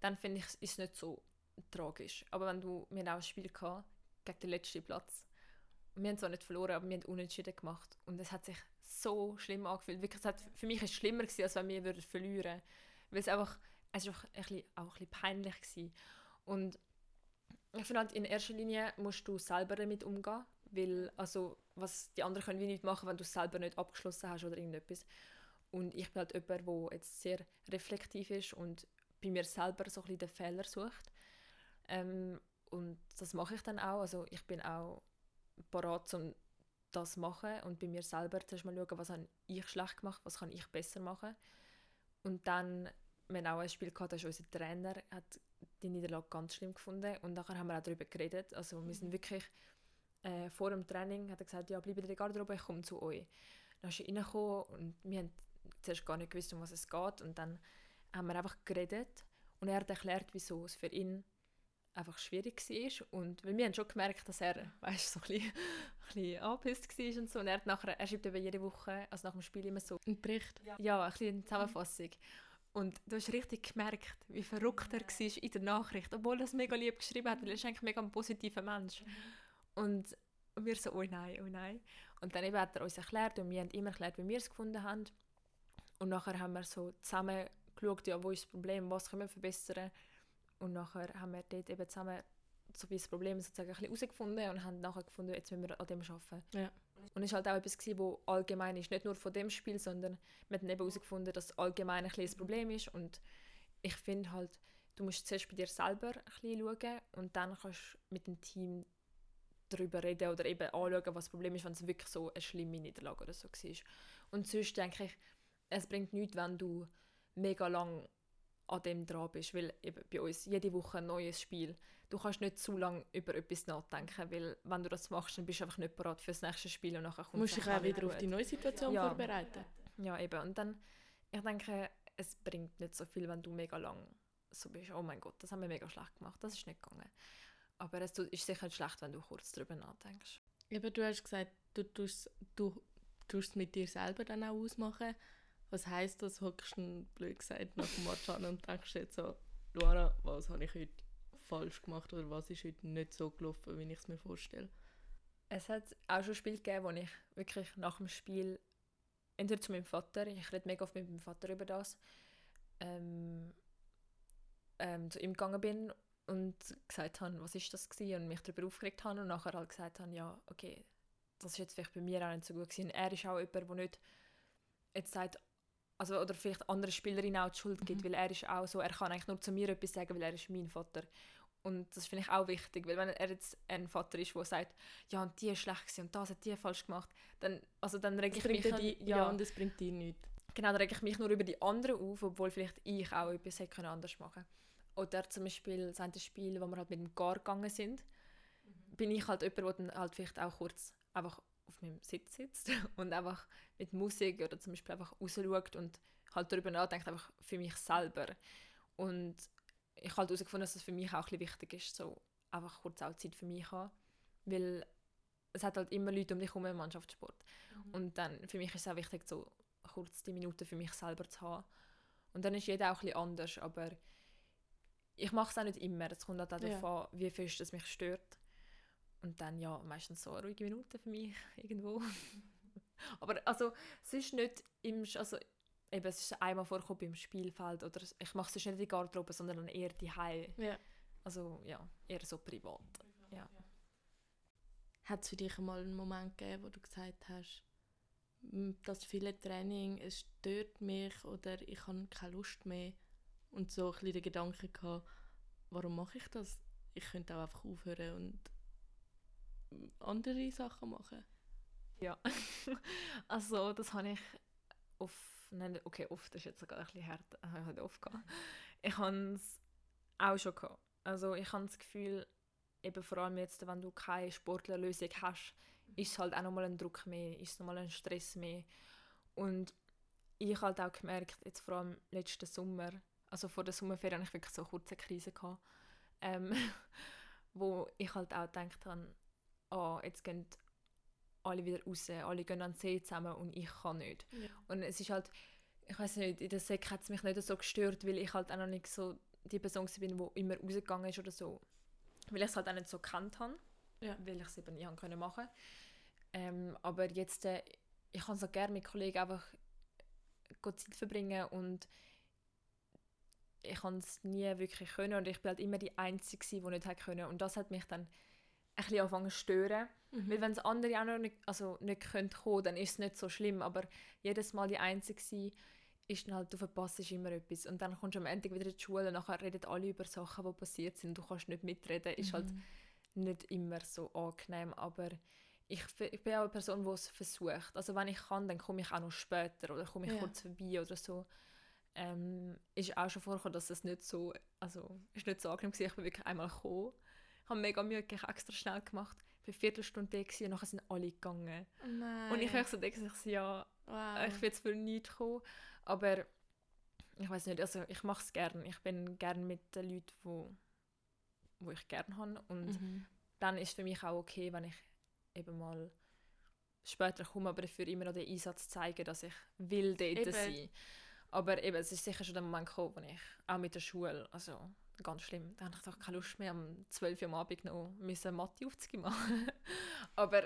dann finde ich, ist es nicht so tragisch. Aber wenn du, wir auch ein Spiel gehabt, gegen den letzten Platz, wir haben zwar nicht verloren, aber wir haben unentschieden gemacht. Und es hat sich so schlimm angefühlt. Wirklich, es hat, für mich war es schlimmer, gewesen, als wenn wir würden verlieren würden. Weil es einfach, es war einfach ein bisschen, auch ein bisschen peinlich. Gewesen. Und ich finde halt, in erster Linie musst du selber damit umgehen. Weil, also, was die anderen können wie nicht machen, wenn du es selber nicht abgeschlossen hast oder irgendetwas. Und ich bin halt jemand, der jetzt sehr reflektiv ist und bei mir selber so ein bisschen den Fehler sucht. Ähm, und das mache ich dann auch. Also ich bin auch parat, um das zu machen und bei mir selber zuerst mal schauen, was habe ich schlecht gemacht, was kann ich besser machen. Und dann, wir haben auch ein Spiel gehabt, da ist unser Trainer hat die Niederlage ganz schlimm gefunden und nachher haben wir auch darüber geredet. Also wir sind wirklich äh, vor dem Training hat er gesagt, ja, bleib in der Garderobe, ich komme zu euch. Dann ist er reingekommen und wir haben zuerst gar nicht gewusst, um was es geht und dann haben wir einfach geredet und er hat erklärt, wieso es für ihn einfach schwierig war. Und weil wir haben schon gemerkt, dass er weißt, so ein bisschen, ein bisschen angepisst war und so. Und er, hat nachher, er schreibt eben jede Woche, also nach dem Spiel immer so... Ein Bericht? Ja, ja ein bisschen eine Zusammenfassung. Und du hast richtig gemerkt, wie verrückt er war in der Nachricht, obwohl er es mega lieb geschrieben hat, weil er ist eigentlich mega ein positiver Mensch. Mhm. Und wir so, oh nein, oh nein. Und dann eben hat er uns erklärt und wir haben immer erklärt, wie wir es gefunden haben. Und nachher haben wir so zusammen geschaut, ja, wo ist das Problem, was können wir verbessern. Und nachher haben wir dort eben zusammen so wie das Problem sozusagen ein herausgefunden und haben nachher gefunden, jetzt müssen wir an dem arbeiten. Ja. Und es war halt auch etwas, gewesen, wo allgemein ist, nicht nur von dem Spiel, sondern wir haben eben herausgefunden, dass allgemein ein das Problem ist und ich finde halt, du musst zuerst bei dir selber ein bisschen schauen und dann kannst du mit dem Team darüber reden oder eben anschauen, was das Problem ist, wenn es wirklich so eine schlimme Niederlage oder so war. Und sonst denke ich, es bringt nichts, wenn du mega lang an dem dran bist, weil eben bei uns jede Woche ein neues Spiel. Du kannst nicht zu lange über etwas nachdenken, weil wenn du das machst, dann bist du einfach nicht bereit für das nächste Spiel und nachher kommt Musst dich auch wieder gut. auf die neue Situation ja. vorbereiten. Ja, eben. Und dann, ich denke, es bringt nicht so viel, wenn du mega lang so bist, oh mein Gott, das haben wir mega schlecht gemacht, das ist nicht gegangen. Aber es ist sicher nicht schlecht, wenn du kurz darüber nachdenkst. Eben, du hast gesagt, du tust, du tust es mit dir selber dann auch ausmachen. Was heisst das? Hockst du blöd gesagt nach dem Match an und denkst jetzt so, Luana, was habe ich heute falsch gemacht oder was ist heute nicht so gelaufen, wie ich es mir vorstelle? Es hat auch schon Spiele gegeben, wo ich wirklich nach dem Spiel entweder zu meinem Vater, ich rede mega oft mit meinem Vater über das, ähm, ähm, zu ihm gegangen bin und gesagt habe, was ist das gewesen und mich darüber aufgeregt habe und nachher halt gesagt habe, ja, okay, das ist jetzt vielleicht bei mir auch nicht so gut gewesen. Er ist auch jemand, der nicht jetzt sagt, also, oder vielleicht andere Spielerinnen auch die Schuld gibt, mhm. weil er ist auch so, er kann eigentlich nur zu mir etwas sagen, weil er ist mein Vater. Und das finde ich auch wichtig, weil wenn er jetzt ein Vater ist, der sagt, ja, und die ist schlecht und das hat die falsch gemacht, dann, also dann rege ich mich... Die, ja, ja, und das bringt dir nichts. Genau, dann rege ich mich nur über die anderen auf, obwohl vielleicht ich auch etwas hätte anders machen können. Oder zum Beispiel das eine Spiel, wo wir halt mit dem Gar gegangen sind, mhm. bin ich halt jemand, der dann halt vielleicht auch kurz einfach auf meinem Sitz sitzt und einfach mit Musik oder zum Beispiel einfach rausschaut und halt darüber nachdenkt, einfach für mich selber. Und ich habe halt herausgefunden, dass es für mich auch ein wichtig ist, so einfach kurz auch Zeit für mich haben, weil es hat halt immer Leute um dich herum im Mannschaftssport. Mhm. Und dann, für mich ist es auch wichtig, so kurz die Minuten für mich selber zu haben. Und dann ist jeder auch ein anders, aber ich mache es auch nicht immer. Es kommt halt auch ja. darauf an, wie fest es mich stört. Und dann ja, meistens so ruhige Minuten für mich irgendwo. Aber also es ist nicht im, also eben, es ist einmal vorgekommen beim Spielfeld oder ich mache es nicht in die Garderobe, sondern eher die ja. Also ja, eher so privat. Ja. Hat es für dich mal einen Moment gegeben, wo du gesagt hast, das viele Training, es stört mich oder ich habe keine Lust mehr und so ein bisschen den Gedanken gehabt, warum mache ich das? Ich könnte auch einfach aufhören und andere Sachen machen? Ja, also das habe ich oft, nein, okay, oft ist jetzt sogar ein bisschen härter, ich habe oft gehabt. Ich habe es auch schon gehabt. Also ich habe das Gefühl, eben vor allem jetzt, wenn du keine Sportlerlösung hast, ist es halt auch nochmal ein Druck mehr, ist es nochmal ein Stress mehr. Und ich habe halt auch gemerkt, jetzt vor allem letzten Sommer, also vor der Sommerferien hatte ich wirklich so eine kurze Krise gehabt, ähm, wo ich halt auch gedacht habe, oh, jetzt gehen alle wieder raus, alle gehen an den See zusammen und ich kann nicht. Ja. Und es ist halt, ich weiß nicht, in der Sek hat es mich nicht so gestört, weil ich halt auch noch nicht so die Person bin, die immer rausgegangen ist oder so. Weil ich es halt auch nicht so gekannt habe, ja. weil ich es eben nicht können machen ähm, Aber jetzt, äh, ich kann so gerne mit Kollegen einfach Zeit verbringen und ich kann es nie wirklich können und ich bin halt immer die Einzige, die nicht können und das hat mich dann ein bisschen anfangen zu stören. Mhm. Weil wenn es andere auch noch nicht, also nicht können kommen, dann ist es nicht so schlimm. Aber jedes Mal die Einzige sein, ist dann halt, du verpasst immer etwas. Und dann kommst du am Ende wieder in die Schule und nachher reden alle über Sachen, die passiert sind. Du kannst nicht mitreden. Mhm. Ist halt mhm. nicht immer so angenehm. Aber ich, ich bin auch eine Person, die es versucht. Also wenn ich kann, dann komme ich auch noch später oder komme ich ja. kurz vorbei oder so. Ähm, ist auch schon vorgekommen, dass es nicht so, also ist nicht so angenehm war. Ich bin wirklich einmal gekommen habe mega Mühe, ich extra schnell gemacht. Ich war eine Viertelstunde da und nachher sind alle gegangen. Oh und ich habe so gedacht, ich, ja, wow. ich will jetzt für nichts kommen. Aber ich weiß nicht, also ich mache es gerne. Ich bin gerne mit den Leuten, wo ich gerne habe. Und Mhm. dann ist für mich auch okay, wenn ich eben mal später komme, aber dafür immer noch den Einsatz zeigen, dass ich will dort Eben. sein. Aber eben, es ist sicher schon der Moment gekommen, wo ich auch mit der Schule, also ganz schlimm, da hatte ich doch keine Lust mehr, um 12 Uhr am Abend noch müssen Mathe aufzugeben machen. aber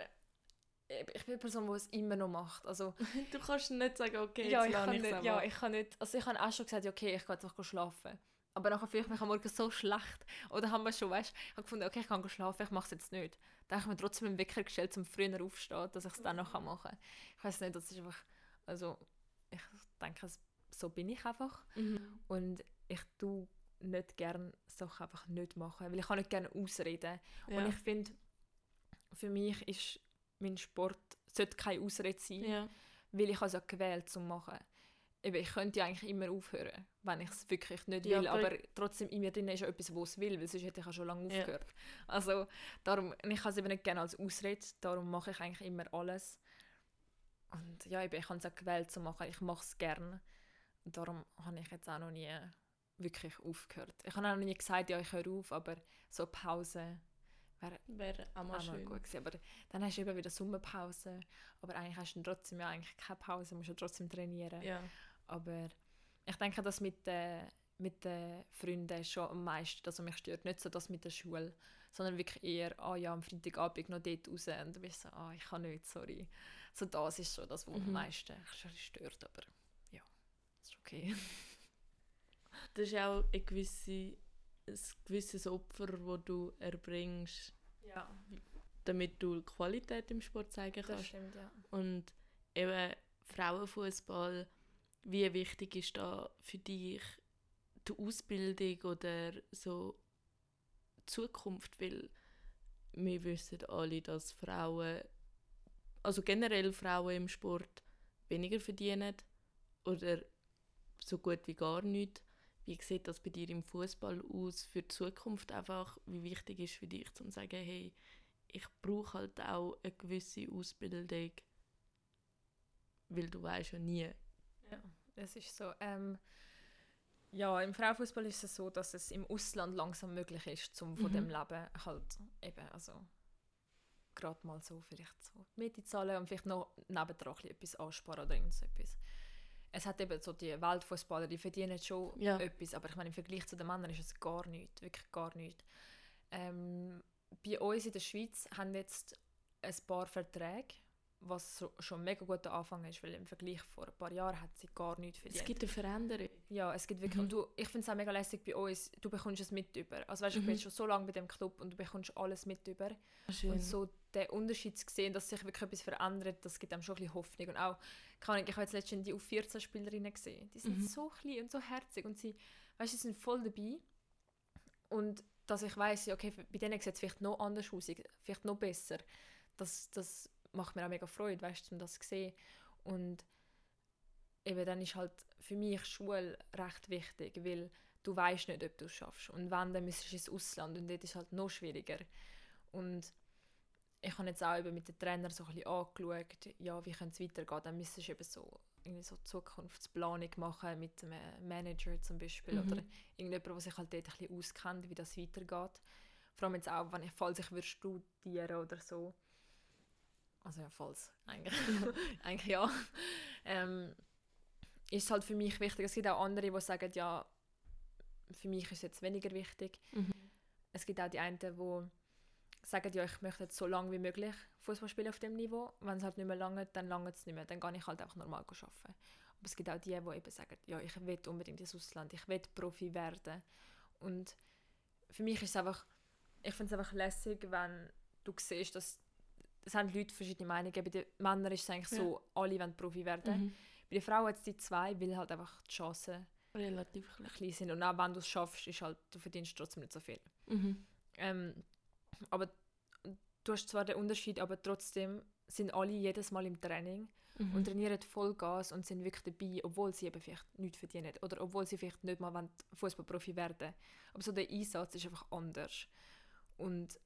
ich bin eine Person, die es immer noch macht. Also, Du kannst nicht sagen, okay, ja, jetzt ich kann ich nicht, ja, ich kann nicht, also ich habe auch schon gesagt, okay, ich gehe jetzt noch schlafen. Aber nachher fühle ich mich am Morgen so schlecht. Oder haben wir schon, weißt ich habe gefunden, okay, ich kann schlafen, ich mache es jetzt nicht. Dann habe ich mir trotzdem einen Wecker gestellt, um früher aufzustehen, dass ich es dann noch machen kann. Ich weiß nicht, das ist einfach, also ich denke, so bin ich einfach. Mhm. Und ich tue nicht gerne Sachen einfach nicht machen, weil ich kann nicht gerne ausreden. Ja. Und ich finde, für mich ist mein Sport sollte keine Ausrede sein ja. weil ich ja gewählt zu machen. Eben, ich könnte ja eigentlich immer aufhören, wenn ich es wirklich nicht Ja, will, aber- aber trotzdem in mir drin ist ja etwas, was es will, weil sonst hätte ich ja schon lange Ja. aufgehört. Also darum, ich habe es eben nicht gerne als Ausrede, darum mache ich eigentlich immer alles. Und ja, eben, ich habe es ja gewählt zu machen, ich mache es gerne. Darum habe ich jetzt auch noch nie wirklich aufgehört. Ich habe auch noch nie gesagt, ja, ich höre auf, aber so Pause wäre Wäre auch mal auch schön. gut gewesen. Aber dann hast du eben wieder Sommerpause. Aber eigentlich hast du trotzdem ja eigentlich keine Pause, musst ja trotzdem trainieren. Ja. Aber ich denke, das mit den mit den Freunden schon am meisten, was mich stört. Nicht so das mit der Schule, sondern wirklich eher, ah ja, am Freitagabend noch dort raus und dann bist du so, ah, ich kann nicht, sorry. So das ist so das, was Mhm. am meisten schon stört, aber ja, ist okay. Das ist auch ein, gewisse, ein gewisses Opfer, das du erbringst, Ja, damit du Qualität im Sport zeigen das kannst. stimmt, ja. Und eben Frauenfußball, wie wichtig ist da für dich die Ausbildung oder so die Zukunft? Weil wir wissen alle, dass Frauen, also generell Frauen im Sport weniger verdienen oder so gut wie gar nicht. Wie sieht das bei dir im Fußball aus für die Zukunft einfach? Wie wichtig ist für dich, zu sagen, hey, ich brauche halt auch eine gewisse Ausbildung, weil du weißt ja nie. Ja, es ist so. Ähm, ja, im Frauenfußball ist es so, dass es im Ausland langsam möglich ist, zum von Mhm. dem Leben halt eben, also gerade mal so vielleicht so Miete zahlen und vielleicht noch nebendran ein bisschen etwas ansparen oder irgend so etwas. Es hat eben so die Weltfußballer, die verdienen schon Ja. etwas, aber ich meine, im Vergleich zu den Männern ist es gar nichts, wirklich gar nichts. Ähm, bei uns in der Schweiz haben jetzt ein paar Verträge, was so, schon ein mega guter Anfang ist, weil im Vergleich vor ein paar Jahren hat sie gar nichts verdient. Es gibt eine Veränderung. Ja, es gibt wirklich. Mhm. Und du, ich finde es auch mega lässig bei uns, du bekommst es mit über. Also weißt du, ich bin Mhm. jetzt schon so lange bei dem Club und du bekommst alles mit über. Schön. Und so den Unterschied zu sehen, dass sich wirklich etwas verändert, das gibt einem schon ein bisschen Hoffnung. Und auch, keine Ahnung, ich habe jetzt letztens die U14-Spielerinnen gesehen. Die sind Mhm. so klein und so herzig und sie, weißt sie sind voll dabei. Und dass ich weiß, okay, bei denen sieht es vielleicht noch anders aus, vielleicht noch besser. Das, das macht mir auch mega Freude, weißt du, um das zu sehen. Und eben dann ist halt für mich Schule recht wichtig, weil du weißt nicht, ob du es schaffst. Und wenn, dann müsstest du ins Ausland und dort ist es halt noch schwieriger. Und ich habe jetzt auch eben mit den Trainern so ein bisschen angeschaut, ja, wie könnte es weitergehen. Dann müsstest du eben so, irgendwie so Zukunftsplanung machen mit einem Manager zum Beispiel Mhm. oder irgendjemand, der sich halt dort ein bisschen auskennt, wie das weitergeht. Vor allem jetzt auch, wenn ich, falls ich würde studieren oder so. Also ja, falls, eigentlich, eigentlich ja. Ähm, ist es halt für mich wichtig. Es gibt auch andere, die sagen, ja, für mich ist es jetzt weniger wichtig. Mhm. Es gibt auch die einen, die sagen, ja, ich möchte jetzt so lange wie möglich Fußball spielen auf dem Niveau. Wenn es halt nicht mehr lange, dann lange es nicht mehr. Dann gehe ich halt einfach normal arbeiten. Aber es gibt auch die, die eben sagen, ja, ich will unbedingt ins Ausland, ich will Profi werden. Und für mich ist es einfach, ich finde es einfach lässig, wenn du siehst, dass es haben Leute verschiedene Meinungen. Bei den Männern ist es eigentlich so, alle wollen Profi werden. Mhm. Bei den Frauen jetzt die zwei, weil halt einfach die Chancen Relativ klein sind. Und auch wenn du es schaffst, ist halt, du verdienst trotzdem nicht so viel. Mhm. Ähm, aber du hast zwar den Unterschied, aber trotzdem sind alle jedes Mal im Training Mhm. und trainieren Vollgas und sind wirklich dabei, obwohl sie eben vielleicht nichts verdienen oder obwohl sie vielleicht nicht mal Fußballprofi werden Aber so der Einsatz ist einfach anders. Und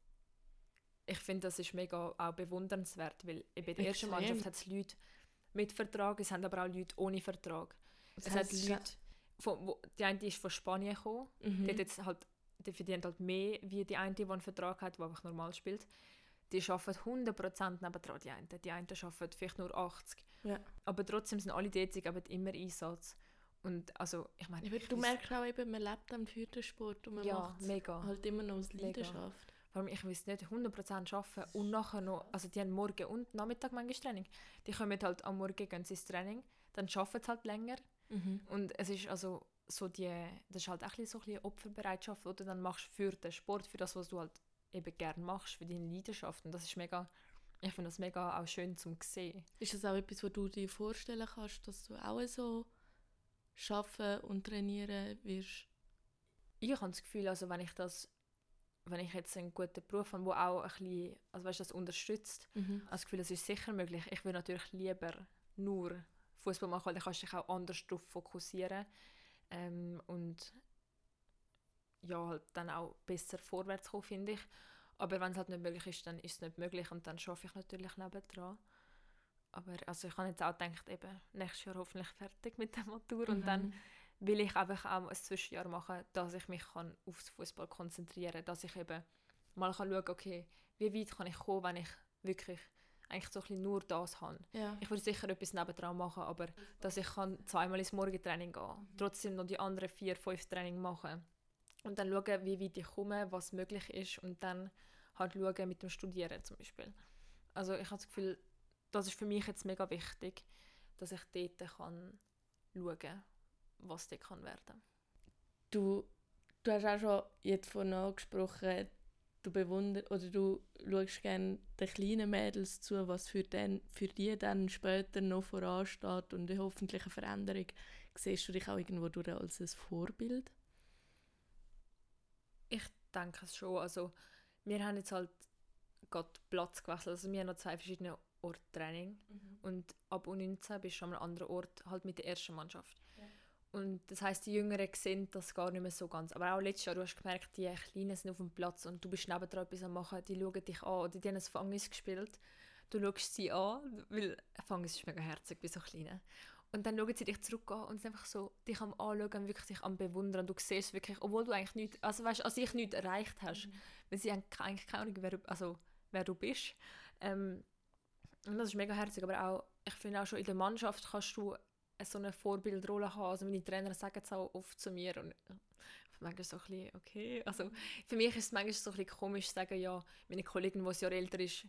ich finde, das ist mega auch bewundernswert, weil eben in der ersten. Mannschaft hat es Leute mit Vertrag, es haben aber auch Leute ohne Vertrag. Das Es hat Leute, von, wo, die eine ist von Spanien gekommen, Mhm. die hat jetzt halt die verdient halt mehr wie die eine, die einen Vertrag hat, die einfach normal spielt. Die arbeiten 100% nebendran, die einen. Die einen arbeiten vielleicht nur 80%. Ja. Aber trotzdem sind alle tätig, aber immer Einsatz. Und also, ich meine... Aber du merkst auch eben, man lebt am für den Sport und man Ja, macht mega. halt immer noch aus Mega. Leidenschaft. Vor allem, ich will nicht 100% arbeiten und nachher noch... Also die haben morgen und Nachmittag manchmal Training. Die kommen halt am Morgen gehen sie ins Training, dann arbeiten sie halt länger. Mhm. Und es ist also so die... Das ist halt auch so ein bisschen Opferbereitschaft, die du dann machst für den Sport, für das, was du halt eben gerne machst, für deine Leidenschaft. Und das ist mega... Ich finde das mega auch schön zum sehen. Ist das auch etwas, was du dir vorstellen kannst, dass du auch so arbeiten und trainieren wirst? ich habe das Gefühl, also wenn ich das, wenn ich jetzt einen guten Beruf habe, der auch ein bisschen, also weißt, das unterstützt, Mhm. das Gefühl, es ist sicher möglich. Ich würde natürlich lieber nur Fußball machen, weil dann kannst du dich auch anders darauf fokussieren ähm, und ja, halt dann auch besser vorwärts kommen, finde ich. Aber wenn es halt nicht möglich ist, dann ist es nicht möglich und dann schaffe ich natürlich nebendran. Aber also ich habe jetzt auch gedacht, eben, nächstes Jahr hoffentlich fertig mit der Matur und dann Mhm. will ich einfach auch ein Zwischenjahr machen, dass ich mich kann aufs Fußball konzentrieren kann, dass ich eben mal kann schauen okay, wie weit kann ich kommen, wenn ich wirklich eigentlich so ein bisschen nur das habe. Ja. Ich würde sicher etwas nebendran machen, aber dass ich kann zweimal ins Morgentraining gehen trotzdem noch die anderen vier, fünf Training machen und dann schauen, wie weit ich komme, was möglich ist und dann halt schauen mit dem Studieren zum Beispiel. Also ich habe das Gefühl, das ist für mich jetzt mega wichtig, dass ich dort kann schauen was dort kann werden Du, du hast auch schon jetzt vorhin angesprochen, du bewunderst oder du schaust gerne den kleinen Mädels zu, was für, den, für die dann später noch voransteht und eine hoffentliche Veränderung. Siehst du dich auch irgendwo durch als ein Vorbild? Ich denke es schon. Also, wir haben jetzt halt gerade Platz gewechselt. Also, wir haben noch zwei verschiedene Orte Training. Und ab U19 bist du an einem anderen Ort halt mit der ersten Mannschaft. Und das heißt, die Jüngeren sehen das gar nicht mehr so ganz. Aber auch letztes Jahr, du hast gemerkt, die Kleinen sind auf dem Platz und du bist nebendran etwas am machen, die schauen dich an. Oder die haben ein Fangis gespielt. Du schaust sie an, weil ein Fangis ist mega herzig bei so Kleinen. Und dann schauen sie dich zurück an und sind einfach so dich am Anschauen, wirklich dich am Bewundern. Du siehst wirklich, obwohl du eigentlich nichts, also weißt, als ich nichts erreicht hast, weil sie haben eigentlich keine Ahnung, wer, du- also, wer du bist. Ähm, und das ist mega herzig, aber auch, ich finde auch schon in der Mannschaft kannst du so eine Vorbildrolle haben. Also meine Trainer sagen es auch oft zu mir und manchmal so ein bisschen, okay, also für mich ist es manchmal so ein bisschen komisch zu sagen, ja, meine Kollegin, die ein Jahr älter ist,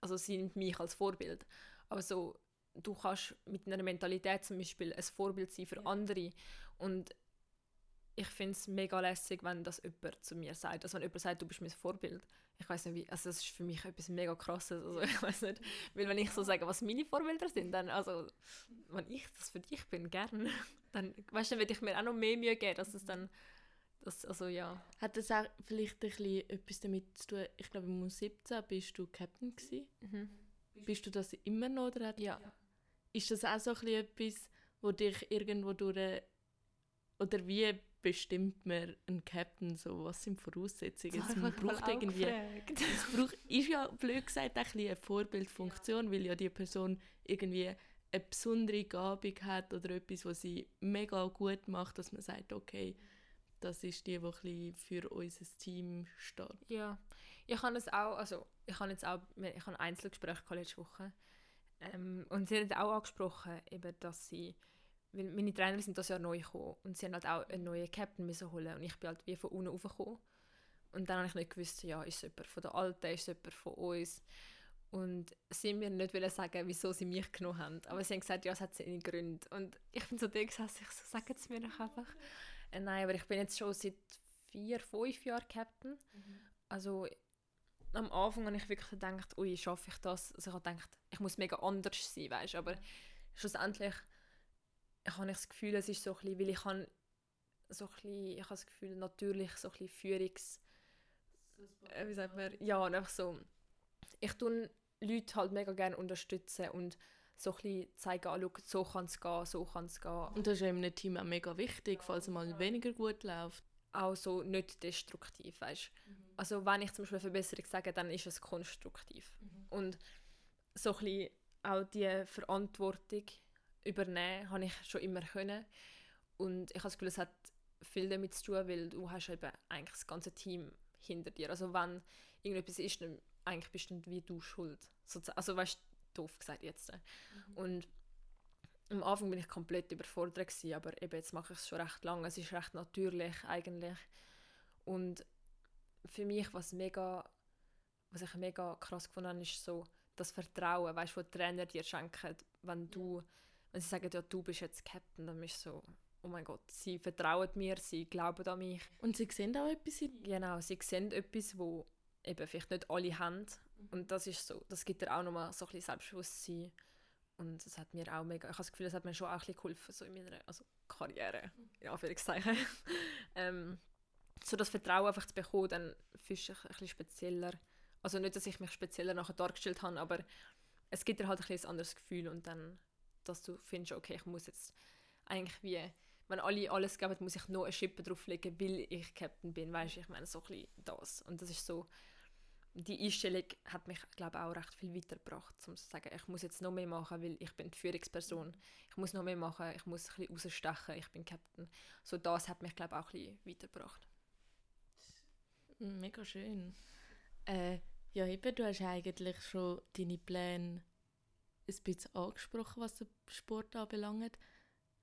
also sie nimmt mich als Vorbild. Aber so, du kannst mit einer Mentalität zum Beispiel ein Vorbild sein für andere und ich finde es mega lässig, wenn das jemand zu mir sagt. Also wenn jemand sagt, du bist mein Vorbild. Ich weiß nicht wie, also das ist für mich etwas mega krasses. Also ich weiß nicht, weil wenn ich so sage, was meine Vorbilder sind, dann, also wenn ich das für dich bin, gern, dann, weißt du, würde ich mir auch noch mehr Mühe geben, dass es dann, das, also ja. Hat das auch vielleicht ein bisschen etwas damit zu tun? Ich glaube, im U17 bist du Captain gewesen. Bist du das immer noch? Oder Ja. ist das auch so ein bisschen etwas, wo dich irgendwo durch... Oder wie bestimmt man einen Captain? So, was sind die Voraussetzungen? Also, man braucht irgendwie... Es braucht, ist ja blöd gesagt auch ein bisschen eine Vorbildfunktion, weil ja die Person irgendwie eine besondere Gabung hat oder etwas, was sie mega gut macht, dass man sagt, okay, das ist die, die für unser Team steht. Ja, ich habe es auch, also ich habe jetzt auch, ich habe ein Einzelgespräch gehabt letzte Woche ähm, und sie haben auch angesprochen, eben, dass sie, weil meine Trainer sind das Jahr neu gekommen und sie haben halt auch einen neuen Captain müssen holen und ich bin halt wie von unten raufgekommen. Und dann habe ich nicht gewusst, ja, ist es jemand von der Alten, ist es jemand von uns? Und sie haben mir nicht wollen sagen, wieso sie mich genommen haben, aber sie haben gesagt, ja, es hat seine Gründe. Und ich bin so da gesessen, ich so, sagen es mir doch einfach. Äh, nein, aber ich bin jetzt schon seit vier, fünf Jahren Captain. Also am Anfang habe ich wirklich gedacht, ui, schaffe ich das? Also ich habe gedacht, ich muss mega anders sein, weißt aber schlussendlich habe ich das Gefühl, es ist so ein bisschen, weil ich habe so ein bisschen, ich habe das Gefühl, natürlich so ein bisschen Führungs... Äh, wie sagt man? Ja, einfach so, ich tue Leute halt mega gerne unterstützen und so ein bisschen zeigen, ah, schau, so kann es gehen, so kann es gehen. Und das ist ja in einem Team auch mega wichtig, falls es mal weniger gut läuft. auch so nicht destruktiv, weißt? Also wenn ich zum Beispiel eine Verbesserung sage, dann ist es konstruktiv. Und so ein bisschen auch die Verantwortung übernehmen, habe ich schon immer können. Und ich habe das Gefühl, es hat viel damit zu tun, weil du hast eben eigentlich das ganze Team hinter dir. Also wenn irgendetwas ist, dann eigentlich bist du wie du schuld. Also weißt du, doof gesagt jetzt. Mhm. Und am Anfang bin ich komplett überfordert gewesen, aber eben jetzt mache ich es schon recht lange. Es ist recht natürlich eigentlich. Und für mich, was mega, was ich mega krass gefunden habe, ist so das Vertrauen, weißt du, die Trainer dir schenken, wenn du, wenn sie sagen, ja, du bist jetzt Captain, dann bist du so, oh mein Gott, sie vertrauen mir, sie glauben an mich. Und sie sehen auch etwas in Genau, sie sehen etwas, wo eben vielleicht nicht alle haben. Mhm. Und das ist so, das gibt dir auch nochmal so ein bisschen Selbstbewusstsein. Und das hat mir auch mega, ich habe das Gefühl, das hat mir schon auch ein bisschen geholfen, so in meiner also Karriere, in Anführungszeichen. ähm, so das Vertrauen einfach zu bekommen, dann fühlst du dich ein bisschen spezieller. Also nicht, dass ich mich spezieller nachher dargestellt habe, aber es gibt dir halt ein, bisschen ein anderes Gefühl und dann, dass du findest, okay, ich muss jetzt eigentlich wie, wenn alle alles geben, muss ich noch eine Schippe drauflegen, weil ich Captain bin, weißt du, ich meine so ein das. Und das ist so, die Einstellung hat mich, glaube auch recht viel weitergebracht, um zu sagen, ich muss jetzt noch mehr machen, weil ich bin die Führungsperson. Ich muss noch mehr machen, ich muss ein bisschen rausstechen, ich bin Captain. So das hat mich, glaube auch ein bisschen weitergebracht. Mega schön. Äh, ja, eben, du hast eigentlich schon deine Pläne ein bisschen angesprochen, was den Sport anbelangt.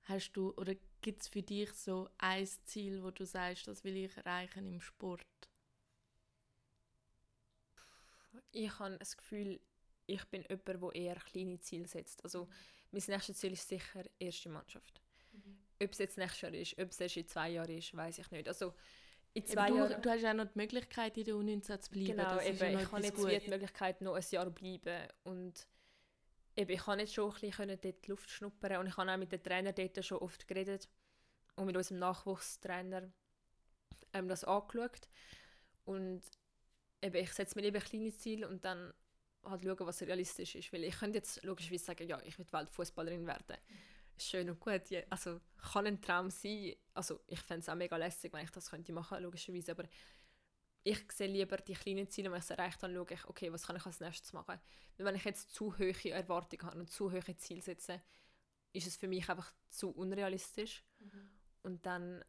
Hast du, oder gibt es für dich so ein Ziel, wo du sagst, das will ich erreichen im Sport? Ich habe das Gefühl, ich bin jemand, der eher kleine Ziele setzt. Also mein nächstes Ziel ist sicher erste Mannschaft. Mhm. Ob es jetzt nächstes Jahr ist, ob es erst in zwei Jahren ist, weiß ich nicht. Also in zwei du, Jahren... Du hast auch noch die Möglichkeit, in der U19 zu bleiben. Genau, eben, ich habe jetzt gut. die Möglichkeit, noch ein Jahr bleiben und eben, ich konnte jetzt schon ein bisschen dort die Luft schnuppern und ich habe auch mit den Trainern dort schon oft geredet und mit unserem Nachwuchstrainer ähm, das angeschaut und eben, ich setze mir lieber kleine Ziele und dann halt schauen, was realistisch ist, weil ich könnte jetzt logischerweise sagen, ja, ich will Weltfußballerin werden. Schön und gut. Ja, also kann ein Traum sein. Also ich fände es auch mega lässig, wenn ich das könnte machen, logischerweise. Aber ich sehe lieber die kleinen Ziele, wenn ich es erreicht habe, schaue ich, okay, was kann ich als nächstes machen. Weil wenn ich jetzt zu hohe Erwartungen habe und zu hohe Ziele setze, ist es für mich einfach zu unrealistisch. Mhm. Und dann,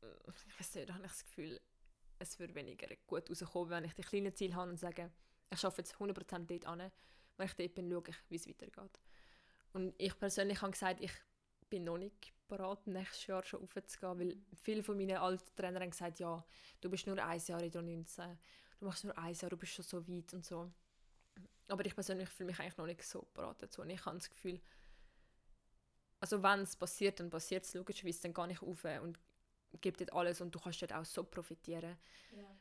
ich weiß nicht, habe ich das Gefühl, es würde weniger gut rauskommen, wenn ich die kleinen Ziele habe und sage, ich schaffe jetzt 100% dort an. Wenn ich dort bin, schaue ich, wie es weitergeht. Und ich persönlich habe gesagt, ich bin noch nicht bereit, nächstes Jahr schon aufzugehen, weil viele von meinen alten Trainern haben gesagt, ja, du bist nur ein Jahr in der 19, du machst nur ein Jahr, du bist schon so weit und so. Aber ich persönlich fühle mich eigentlich noch nicht so bereit dazu. Und ich habe das Gefühl, also wenn es passiert, dann passiert es logischerweise, dann gehe ich auf und gebe dort alles und du kannst dort auch so profitieren. Ja.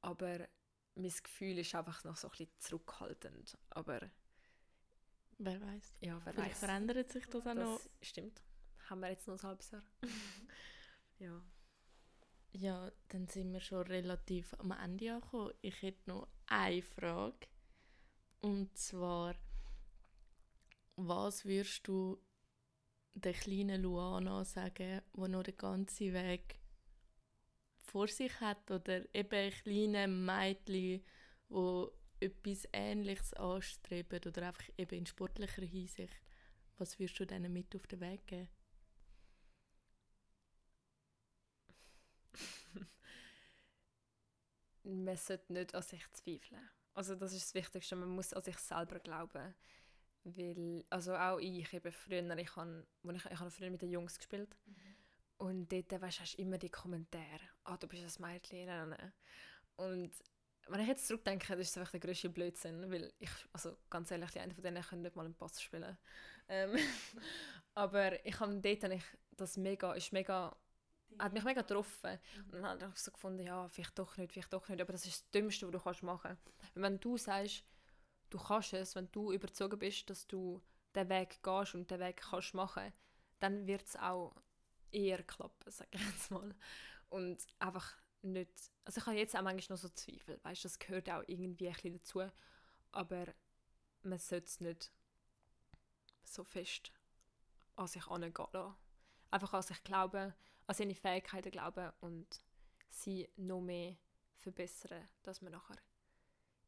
Aber mein Gefühl ist einfach noch so ein bisschen zurückhaltend. Aber Wer weiß. Ja, wer Vielleicht weiss. verändert sich das auch das noch. Stimmt. Haben wir jetzt noch ein halbes Jahr. ja. Ja, dann sind wir schon relativ am Ende angekommen. Ich hätte noch eine Frage. Und zwar, was würdest du der kleinen Luana sagen, die noch den ganzen Weg vor sich hat? Oder eben ein kleines Mädchen, wo etwas Ähnliches anstreben oder einfach eben in sportlicher Hinsicht, was würdest du denen mit auf den Weg geben? Man sollte nicht an sich zweifeln. Also das ist das Wichtigste, man muss an sich selber glauben. Weil, also auch ich, eben früher, ich habe, ich, ich habe früher mit den Jungs gespielt mhm. und dort weißt, hast du immer die Kommentare, ah, du bist ein Mädchen, und wenn ich jetzt zurückdenke, das ist einfach der größte Blödsinn, weil ich, also ganz ehrlich, die einen von denen können nicht mal einen Pass spielen. Ähm, aber ich habe dort ich, das mega, ist mega, hat mich mega getroffen. Und dann habe ich so gefunden, ja, vielleicht doch nicht, vielleicht doch nicht, aber das ist das Dümmste, was du kannst machen kannst. Wenn du sagst, du kannst es, wenn du überzeugt bist, dass du den Weg gehst und den Weg kannst machen, dann wird es auch eher klappen, sage ich jetzt mal. Und einfach nicht, also ich habe jetzt auch manchmal noch so Zweifel, weißt, das gehört auch irgendwie ein bisschen dazu, aber man sollte es nicht so fest an sich angehen lassen. Einfach an sich glauben, an seine Fähigkeiten glauben und sie noch mehr verbessern, dass man nachher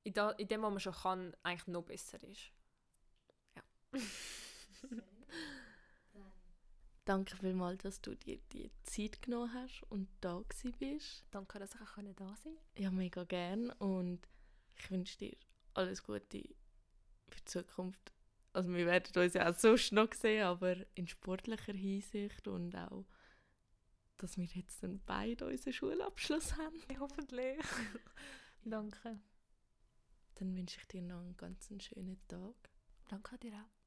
in, da, in dem, was man schon kann, eigentlich noch besser ist. Ja. danke vielmals, dass du dir die Zeit genommen hast und da bist. Danke, dass ich auch da sein konnte. Ja, mega gern und ich wünsche dir alles Gute für die Zukunft. Also wir werden uns ja auch sonst noch sehen, aber in sportlicher Hinsicht und auch, dass wir jetzt dann beide unseren Schulabschluss haben. Hoffentlich. Danke. Dann wünsche ich dir noch einen ganz schönen Tag. Danke dir auch.